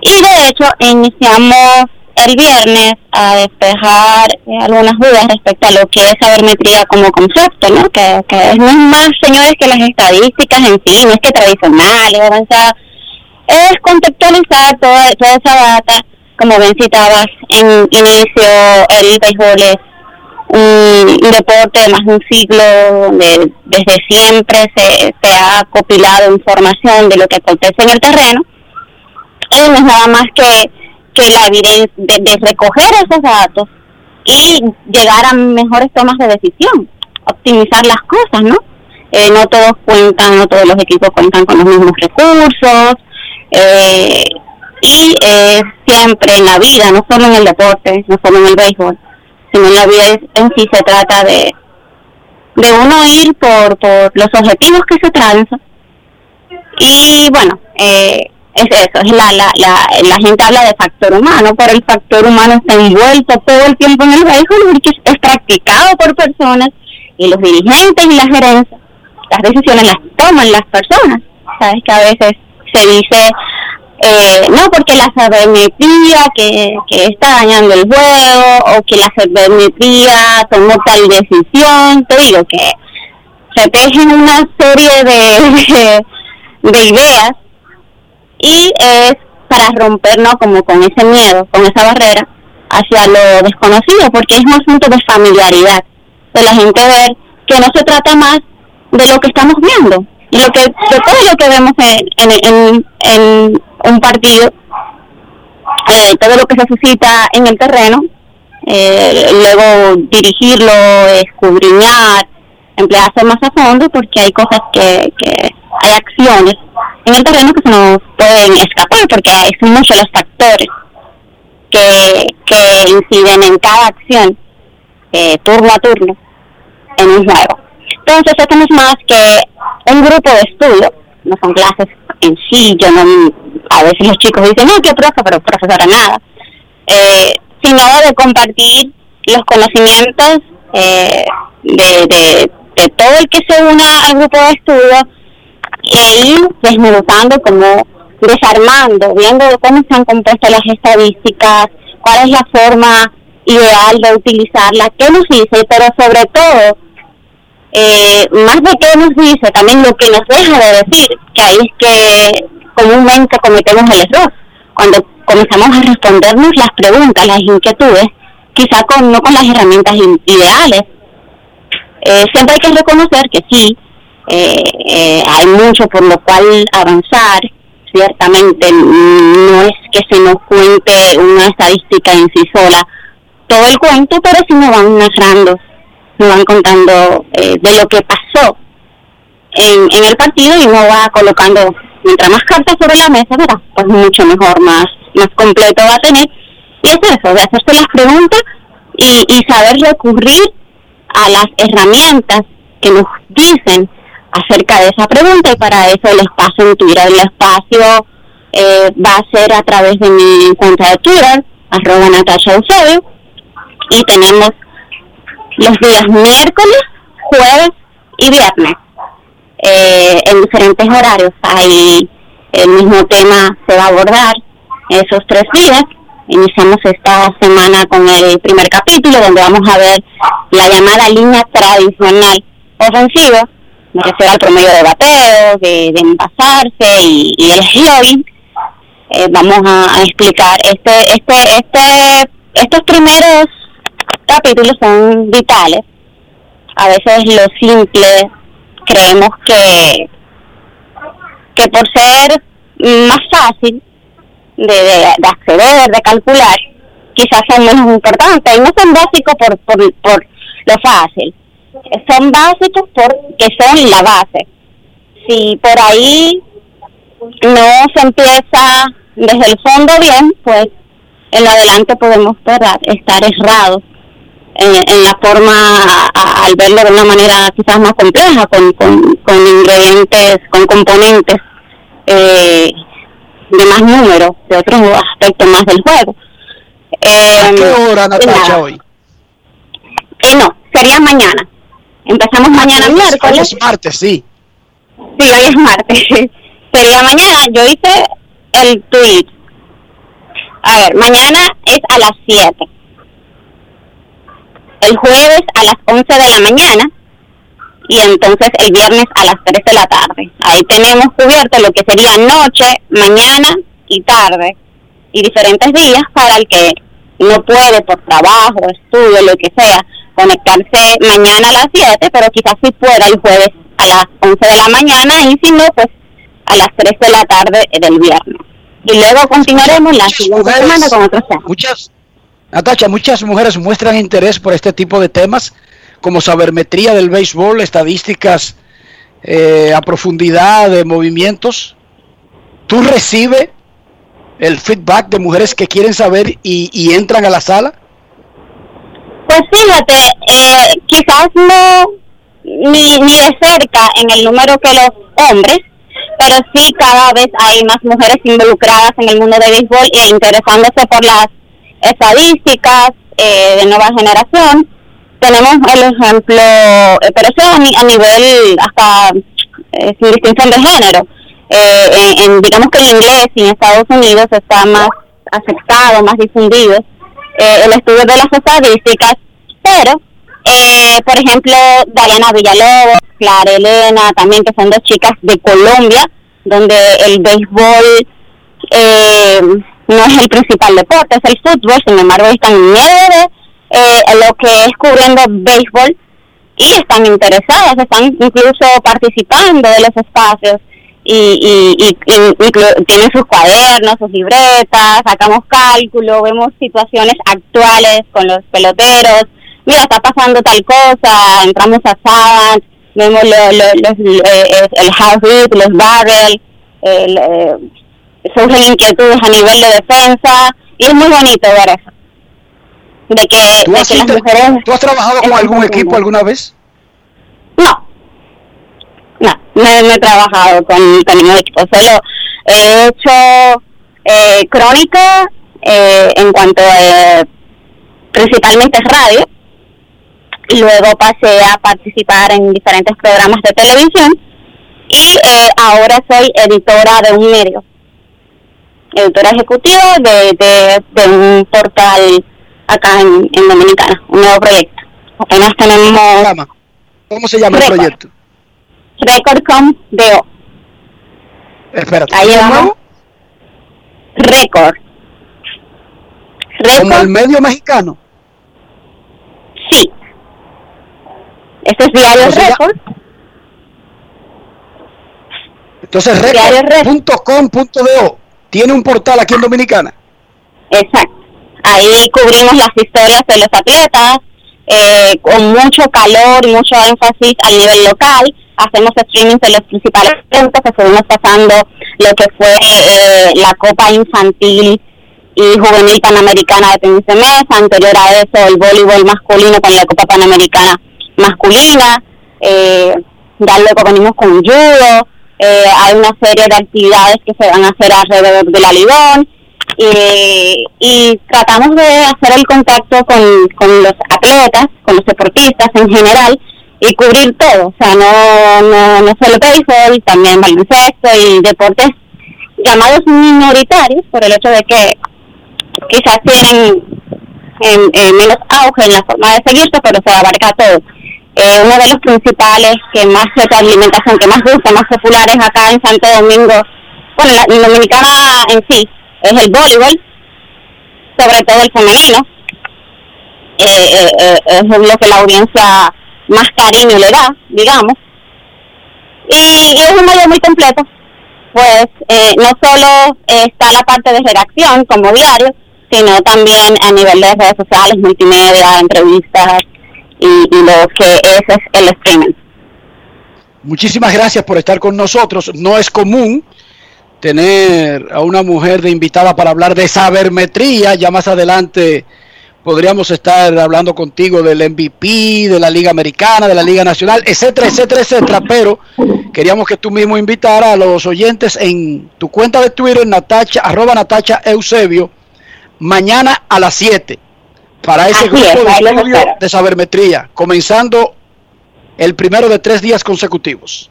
y de hecho iniciamos el viernes a despejar eh, algunas dudas respecto a lo que es sabermetría como concepto, ¿no? Que, que es más, señores, que las estadísticas en sí, no es que tradicional, es avanzada, es contextualizar toda, toda esa data, como bien citabas en inicio, el béisbol es un, deporte de más de un siglo donde desde siempre se, se ha copilado información de lo que acontece en el terreno, y no es nada más que que la evidencia de, recoger esos datos y llegar a mejores tomas de decisión, optimizar las cosas, ¿no? Eh, no todos cuentan, no todos los equipos cuentan con los mismos recursos eh, y eh, siempre en la vida, no solo en el deporte, no solo en el béisbol, sino en la vida en sí se trata de de uno ir por, por los objetivos que se trazan y bueno, eh, es eso, es la, la, la, la gente habla de factor humano, pero el factor humano está envuelto todo el tiempo en el béisbol porque es practicado por personas y los dirigentes y la gerencia, las decisiones las toman las personas. Sabes que a veces se dice, eh, no, porque la sabermetría que, que está dañando el juego o que la sabermetría tomó tal decisión, te digo que se tejen una serie de, de ideas y es para rompernos como con ese miedo, con esa barrera hacia lo desconocido, porque es un asunto de familiaridad, de la gente ver que no se trata más de lo que estamos viendo, y lo que, de todo lo que vemos en, en, en, un partido, eh, todo lo que se suscita en el terreno, eh, luego dirigirlo, escudriñar, emplearse más a fondo, porque hay cosas que, que hay acciones en el terreno que se nos pueden escapar porque son muchos los factores que, que inciden en cada acción eh, turno a turno en un juego. Entonces esto no es más que un grupo de estudio, no son clases en sí, yo no, a veces los chicos dicen, no, qué profe, pero profesora nada, eh, sino de compartir los conocimientos eh, de, de, todo el que se una al grupo de estudio y ahí desmenuzando como desarmando, viendo cómo se han compuesto las estadísticas, cuál es la forma ideal de utilizarla, qué nos dice, pero sobre todo, eh, más de qué nos dice, también lo que nos deja de decir, que ahí es que comúnmente cometemos el error, cuando comenzamos a respondernos las preguntas, las inquietudes, quizá con, no con las herramientas ideales. Eh, siempre hay que reconocer que sí, eh, eh, hay mucho por lo cual avanzar, ciertamente no es que se nos cuente una estadística en sí sola todo el cuento, pero sí nos van narrando, nos van contando eh, de lo que pasó en, en el partido y nos va colocando, mientras más cartas sobre la mesa, ¿verdad? Pues mucho mejor, más, más completo va a tener. Y es eso, de hacerse las preguntas y, y saber recurrir a las herramientas que nos dicen acerca de esa pregunta y para eso el espacio en Twitter, el espacio eh, va a ser a través de mi cuenta de Twitter, arroba Natasha Eusebio, y tenemos los días miércoles, jueves y viernes eh, en diferentes horarios. Ahí el mismo tema se va a abordar esos tres días. Iniciamos esta semana con el primer capítulo donde vamos a ver la llamada línea tradicional ofensiva, me refiero al promedio de bateo, de, de envasarse y, el slogan. Eh, vamos a, a explicar este, este, este, estos primeros capítulos son vitales. A veces lo simple creemos que que por ser más fácil de, de, de acceder, de calcular, quizás son menos importantes. Y no son básicos por, por, por lo fácil, son básicos porque son la base. Si por ahí no se empieza desde el fondo bien, pues en adelante podemos estar errados en, en la forma a- al verlo de una manera quizás más compleja, con, con, con ingredientes, con componentes eh, de más número, de otros aspectos más del juego. Eh, ¿A qué hora, Natacha, nada. hoy? Eh, no, sería mañana. Empezamos mañana Hoy es- hoy miércoles. es martes, sí. Sí, hoy es martes. Sería mañana. Yo hice el tweet. A ver, mañana es a las 7. El jueves a las 11 de la mañana. Y entonces el viernes a las 3 de la tarde. Ahí tenemos cubierto lo que sería noche, mañana y tarde. Y diferentes días para el que no puede por trabajo, estudio, lo que sea, conectarse mañana a las 7, pero quizás sí pueda el jueves a las 11 de la mañana y si no, pues a las 3 de la tarde del viernes. Y luego continuaremos la siguiente semana con otros temas. Muchas, Natacha, muchas mujeres muestran interés por este tipo de temas, como sabermetría del béisbol, estadísticas eh, a profundidad de movimientos. ¿Tú recibes el feedback de mujeres que quieren saber y, y entran a la sala? Pues fíjate, eh, quizás no ni, ni de cerca en el número que los hombres, pero sí cada vez hay más mujeres involucradas en el mundo del béisbol e interesándose por las estadísticas eh, de nueva generación. Tenemos el ejemplo, eh, pero eso a, a nivel hasta eh, sin distinción de género. Eh, en, en- digamos que el inglés en Estados Unidos está más aceptado, más difundido el estudio de las estadísticas, pero, por ejemplo, Dariana Villalobos, Clara Elena, también que son dos chicas de Colombia, donde el béisbol eh, no es el principal deporte, es el fútbol, sin embargo están en medio de eh, lo que es cubriendo béisbol y están interesadas, están incluso participando de los espacios y, y, y, tienen sus cuadernos, sus libretas, sacamos cálculo, vemos situaciones actuales con los peloteros, mira, está pasando tal cosa, entramos a Savant, vemos lo- lo- los, eh, el house hit, los barrel, el, eh, surgen inquietudes a nivel de defensa y es muy bonito ver eso. De que, ¿Tú de has, que las mujeres... ¿Tú has trabajado con algún equipo alguna vez? No, no, no, no he trabajado con, con ningún equipo, solo he hecho eh, crónica eh, en cuanto a principalmente radio, y luego pasé a participar en diferentes programas de televisión y eh, ahora soy editora de un medio, editora ejecutiva de, de, de un portal acá en, en Dominicana, un nuevo proyecto. Apenas tenemos ¿Cómo se llama el Récord. proyecto? Recordcom DO. Espérate. Ahí ¿de vamos. Record. Como el Record, medio mexicano. sí. Este es Diario ¿Cómo se? Record. Entonces, record.com.do tiene un portal aquí en Dominicana. Exacto. Ahí cubrimos las historias de los atletas eh, con mucho calor y mucho énfasis a nivel local. Hacemos streaming de los principales eventos, estuvimos pasando lo que fue eh, la Copa Infantil y Juvenil Panamericana de tenis de mesa, anterior a eso el voleibol masculino con la Copa Panamericana masculina, eh, ya luego venimos con judo, eh, hay una serie de actividades que se van a hacer alrededor de la Ligón y, tratamos de hacer el contacto con, con los atletas, con los deportistas en general y cubrir todo, o sea, no, no, no solo béisbol, también baloncesto y deportes llamados minoritarios por el hecho de que quizás tienen en, menos auge en la forma de seguirse, pero se abarca todo. Eh, uno de los principales que más de alimentación, que más gusta, más populares acá en Santo Domingo, bueno, la, en Dominicana en sí, es el voleibol, sobre todo el femenino. Eh, eh, eh, es lo que la audiencia más cariño le da, digamos. Y, es un medio muy completo, pues eh, no solo está la parte de redacción como diario, sino también a nivel de redes sociales, multimedia, entrevistas y, lo que es, es el streaming. Muchísimas gracias por estar con nosotros. No es común tener a una mujer de invitada para hablar de sabermetría. Ya más adelante podríamos estar hablando contigo del MVP, de la Liga Americana, de la Liga Nacional, etcétera, etcétera, etcétera. Pero queríamos que tú mismo invitaras a los oyentes en tu cuenta de Twitter, Natacha, arroba Natacha Eusebio, mañana a las 7 para ese Así grupo es, de los estudio de sabermetría, comenzando el primero de tres días consecutivos.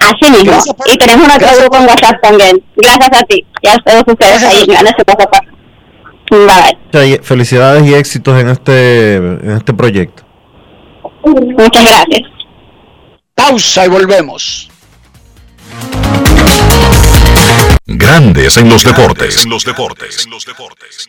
Así mismo. Gracias y tenemos nuestro gracias grupo en WhatsApp también. Gracias a ti. Ya todos ustedes ahí en ese. Bye. Y Felicidades y éxitos en este, en este proyecto. Muchas gracias. Pausa y volvemos. Grandes en los deportes. En los deportes. En los deportes.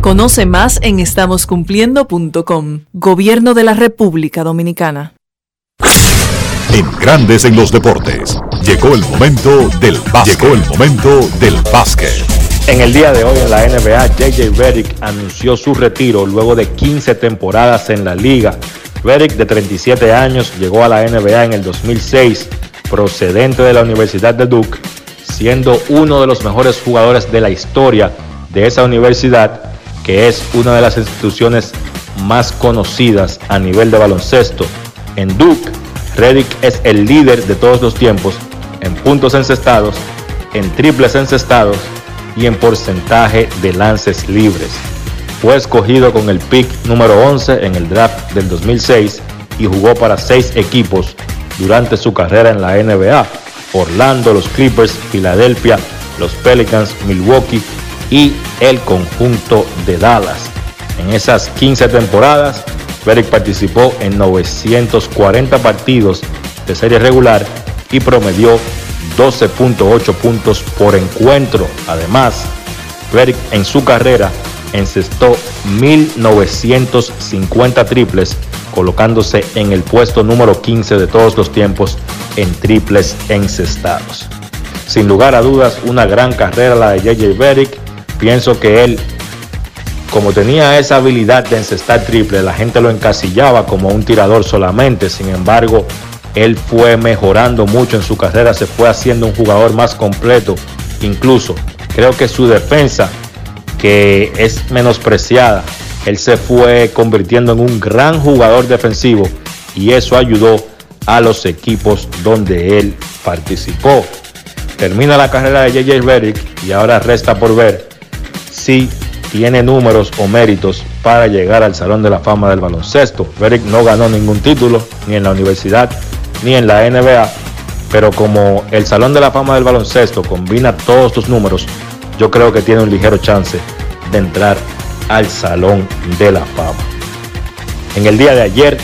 Conoce más en estamoscumpliendo.com. Gobierno de la República Dominicana. en Grandes en los Deportes. Llegó el momento del básquet. Llegó el momento del básquet. En el día de hoy en la NBA, JJ Redick anunció su retiro luego de 15 temporadas en la liga. Redick, de 37 años, llegó a la NBA en el 2006, procedente de la Universidad de Duke, siendo uno de los mejores jugadores de la historia de esa universidad, es una de las instituciones más conocidas a nivel de baloncesto. En Duke, Redick es el líder de todos los tiempos en puntos encestados, en triples encestados y en porcentaje de lances libres. Fue escogido con el pick número 11 en el draft del 2006 y jugó para seis equipos durante su carrera en la NBA. Orlando, los Clippers, Filadelfia, los Pelicans, Milwaukee y el conjunto de Dallas. En esas 15 temporadas, Beric participó en 940 partidos de serie regular y promedió 12.8 puntos por encuentro. Además, Beric en su carrera encestó 1.950 triples, colocándose en el puesto número 15 de todos los tiempos en triples encestados. Sin lugar a dudas, una gran carrera la de JJ Beric. Pienso que él, como tenía esa habilidad de encestar triple, la gente lo encasillaba como un tirador solamente. Sin embargo, él fue mejorando mucho en su carrera, se fue haciendo un jugador más completo. Incluso creo que su defensa, que es menospreciada, él se fue convirtiendo en un gran jugador defensivo y eso ayudó a los equipos donde él participó. Termina la carrera de JJ Redick y ahora resta por ver si tiene números o méritos para llegar al Salón de la Fama del baloncesto. Redick no ganó ningún título ni en la universidad ni en la NBA, pero como el Salón de la Fama del baloncesto combina todos tus números, yo creo que tiene un ligero chance de entrar al Salón de la Fama. En el día de ayer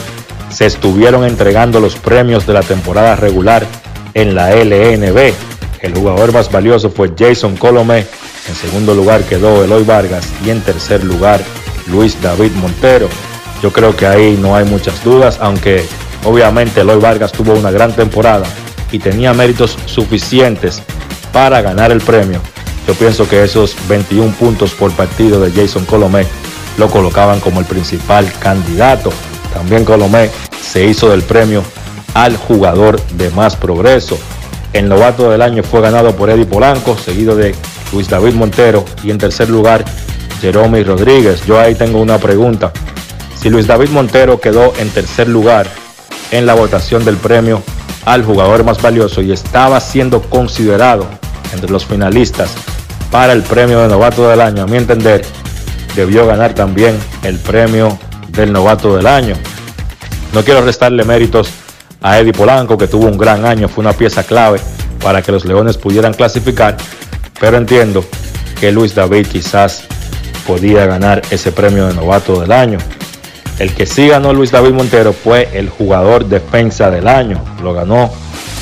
se estuvieron entregando los premios de la temporada regular en la LNB. El jugador más valioso fue Jason Colomé, en segundo lugar quedó Eloy Vargas y en tercer lugar Luis David Montero. Yo creo que ahí no hay muchas dudas, aunque obviamente Eloy Vargas tuvo una gran temporada y tenía méritos suficientes para ganar el premio. Yo pienso que esos 21 puntos por partido de Jason Colomé lo colocaban como el principal candidato. También Colomé se hizo del premio al jugador de más progreso. El novato del año fue ganado por Eddie Polanco, seguido de Luis David Montero y en tercer lugar Jerome Rodríguez. Yo ahí tengo una pregunta. Si Luis David Montero quedó en tercer lugar en la votación del premio al jugador más valioso y estaba siendo considerado entre los finalistas para el premio de novato del año, a mi entender, debió ganar también el premio del novato del año. No quiero restarle méritos a Eddie Polanco, que tuvo un gran año, fue una pieza clave para que los Leones pudieran clasificar, pero entiendo que Luis David quizás podía ganar ese premio de novato del año. El que sí ganó Luis David Montero fue el jugador defensa del año. Lo ganó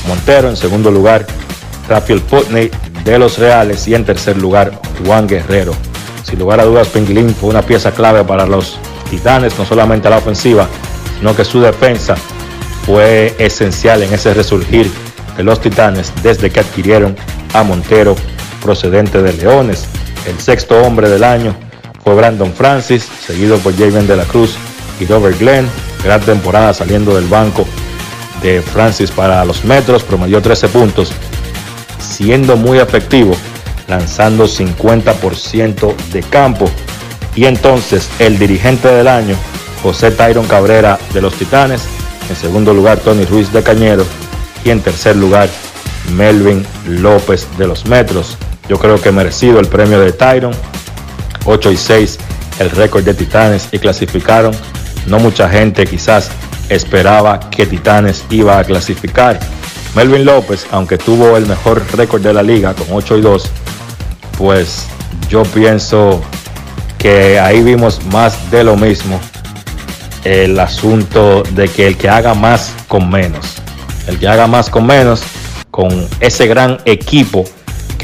Montero en segundo lugar, Rafael Putney de los Reales y en tercer lugar Juan Guerrero. Sin lugar a dudas, Pinglin fue una pieza clave para los Titanes, no solamente a la ofensiva, sino que su defensa fue esencial en ese resurgir de los Titanes desde que adquirieron a Montero procedente de Leones. El sexto hombre del año fue Brandon Francis, seguido por Javen de la Cruz y Robert Glenn. Gran temporada saliendo del banco de Francis para los Metros, promedió 13 puntos, siendo muy efectivo, lanzando 50% de campo. Y entonces el dirigente del año, José Tyron Cabrera de los Titanes, en segundo lugar Tony Ruiz de Cañero y en tercer lugar Melvin López de los Metros. Yo creo que merecido el premio de Tyron, 8 y 6 el récord de Titanes y clasificaron. No mucha gente quizás esperaba que Titanes iba a clasificar. Melvin López, aunque tuvo el mejor récord de la liga con 8 y 2, pues yo pienso que ahí vimos más de lo mismo. El asunto de que el que haga más con menos, el que haga más con menos, con ese gran equipo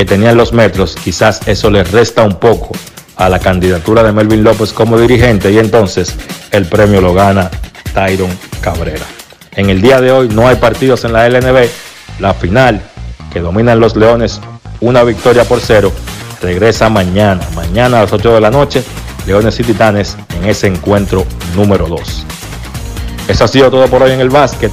que tenían los metros, quizás eso le resta un poco a la candidatura de Melvin López como dirigente y entonces el premio lo gana Tyron Cabrera. En el día de hoy no hay partidos en la LNB. La final, que dominan los Leones, una victoria por cero, regresa mañana. Mañana a las 8 de la noche, Leones y Titanes en ese encuentro número 2. Eso ha sido todo por hoy en el básquet.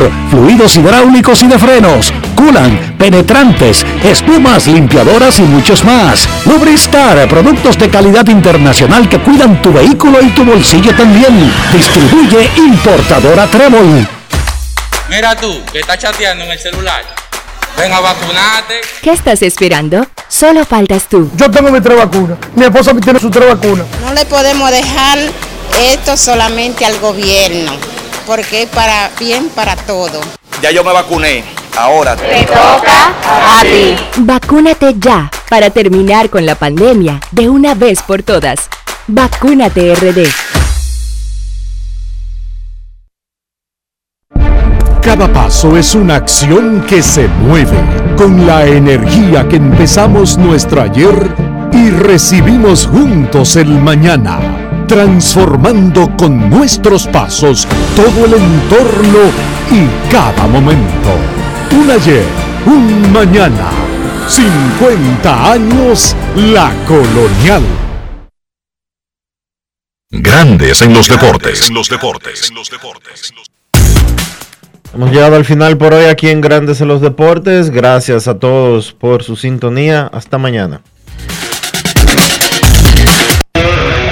fluidos hidráulicos y de frenos, culan, penetrantes, espumas, limpiadoras y muchos más. Lubristar, productos de calidad internacional que cuidan tu vehículo y tu bolsillo también. Distribuye importadora Trébol. Mira tú, que estás chateando en el celular. Ven a vacunarte. ¿Qué estás esperando? Solo faltas tú. Yo tengo mi tres vacunas. Mi esposa tiene su tres vacunas. No le podemos dejar esto solamente al gobierno porque es para bien para todo. Ya yo me vacuné, ahora te toca a ti. Vacúnate ya para terminar con la pandemia de una vez por todas. Vacúnate RD. Cada paso es una acción que se mueve con la energía que empezamos nuestro ayer y recibimos juntos el mañana transformando con nuestros pasos todo el entorno y cada momento. Un ayer, un mañana, 50 años la colonial. Grandes en los deportes. En los deportes. Hemos llegado al final por hoy aquí en Grandes en los Deportes. Gracias a todos por su sintonía. Hasta mañana.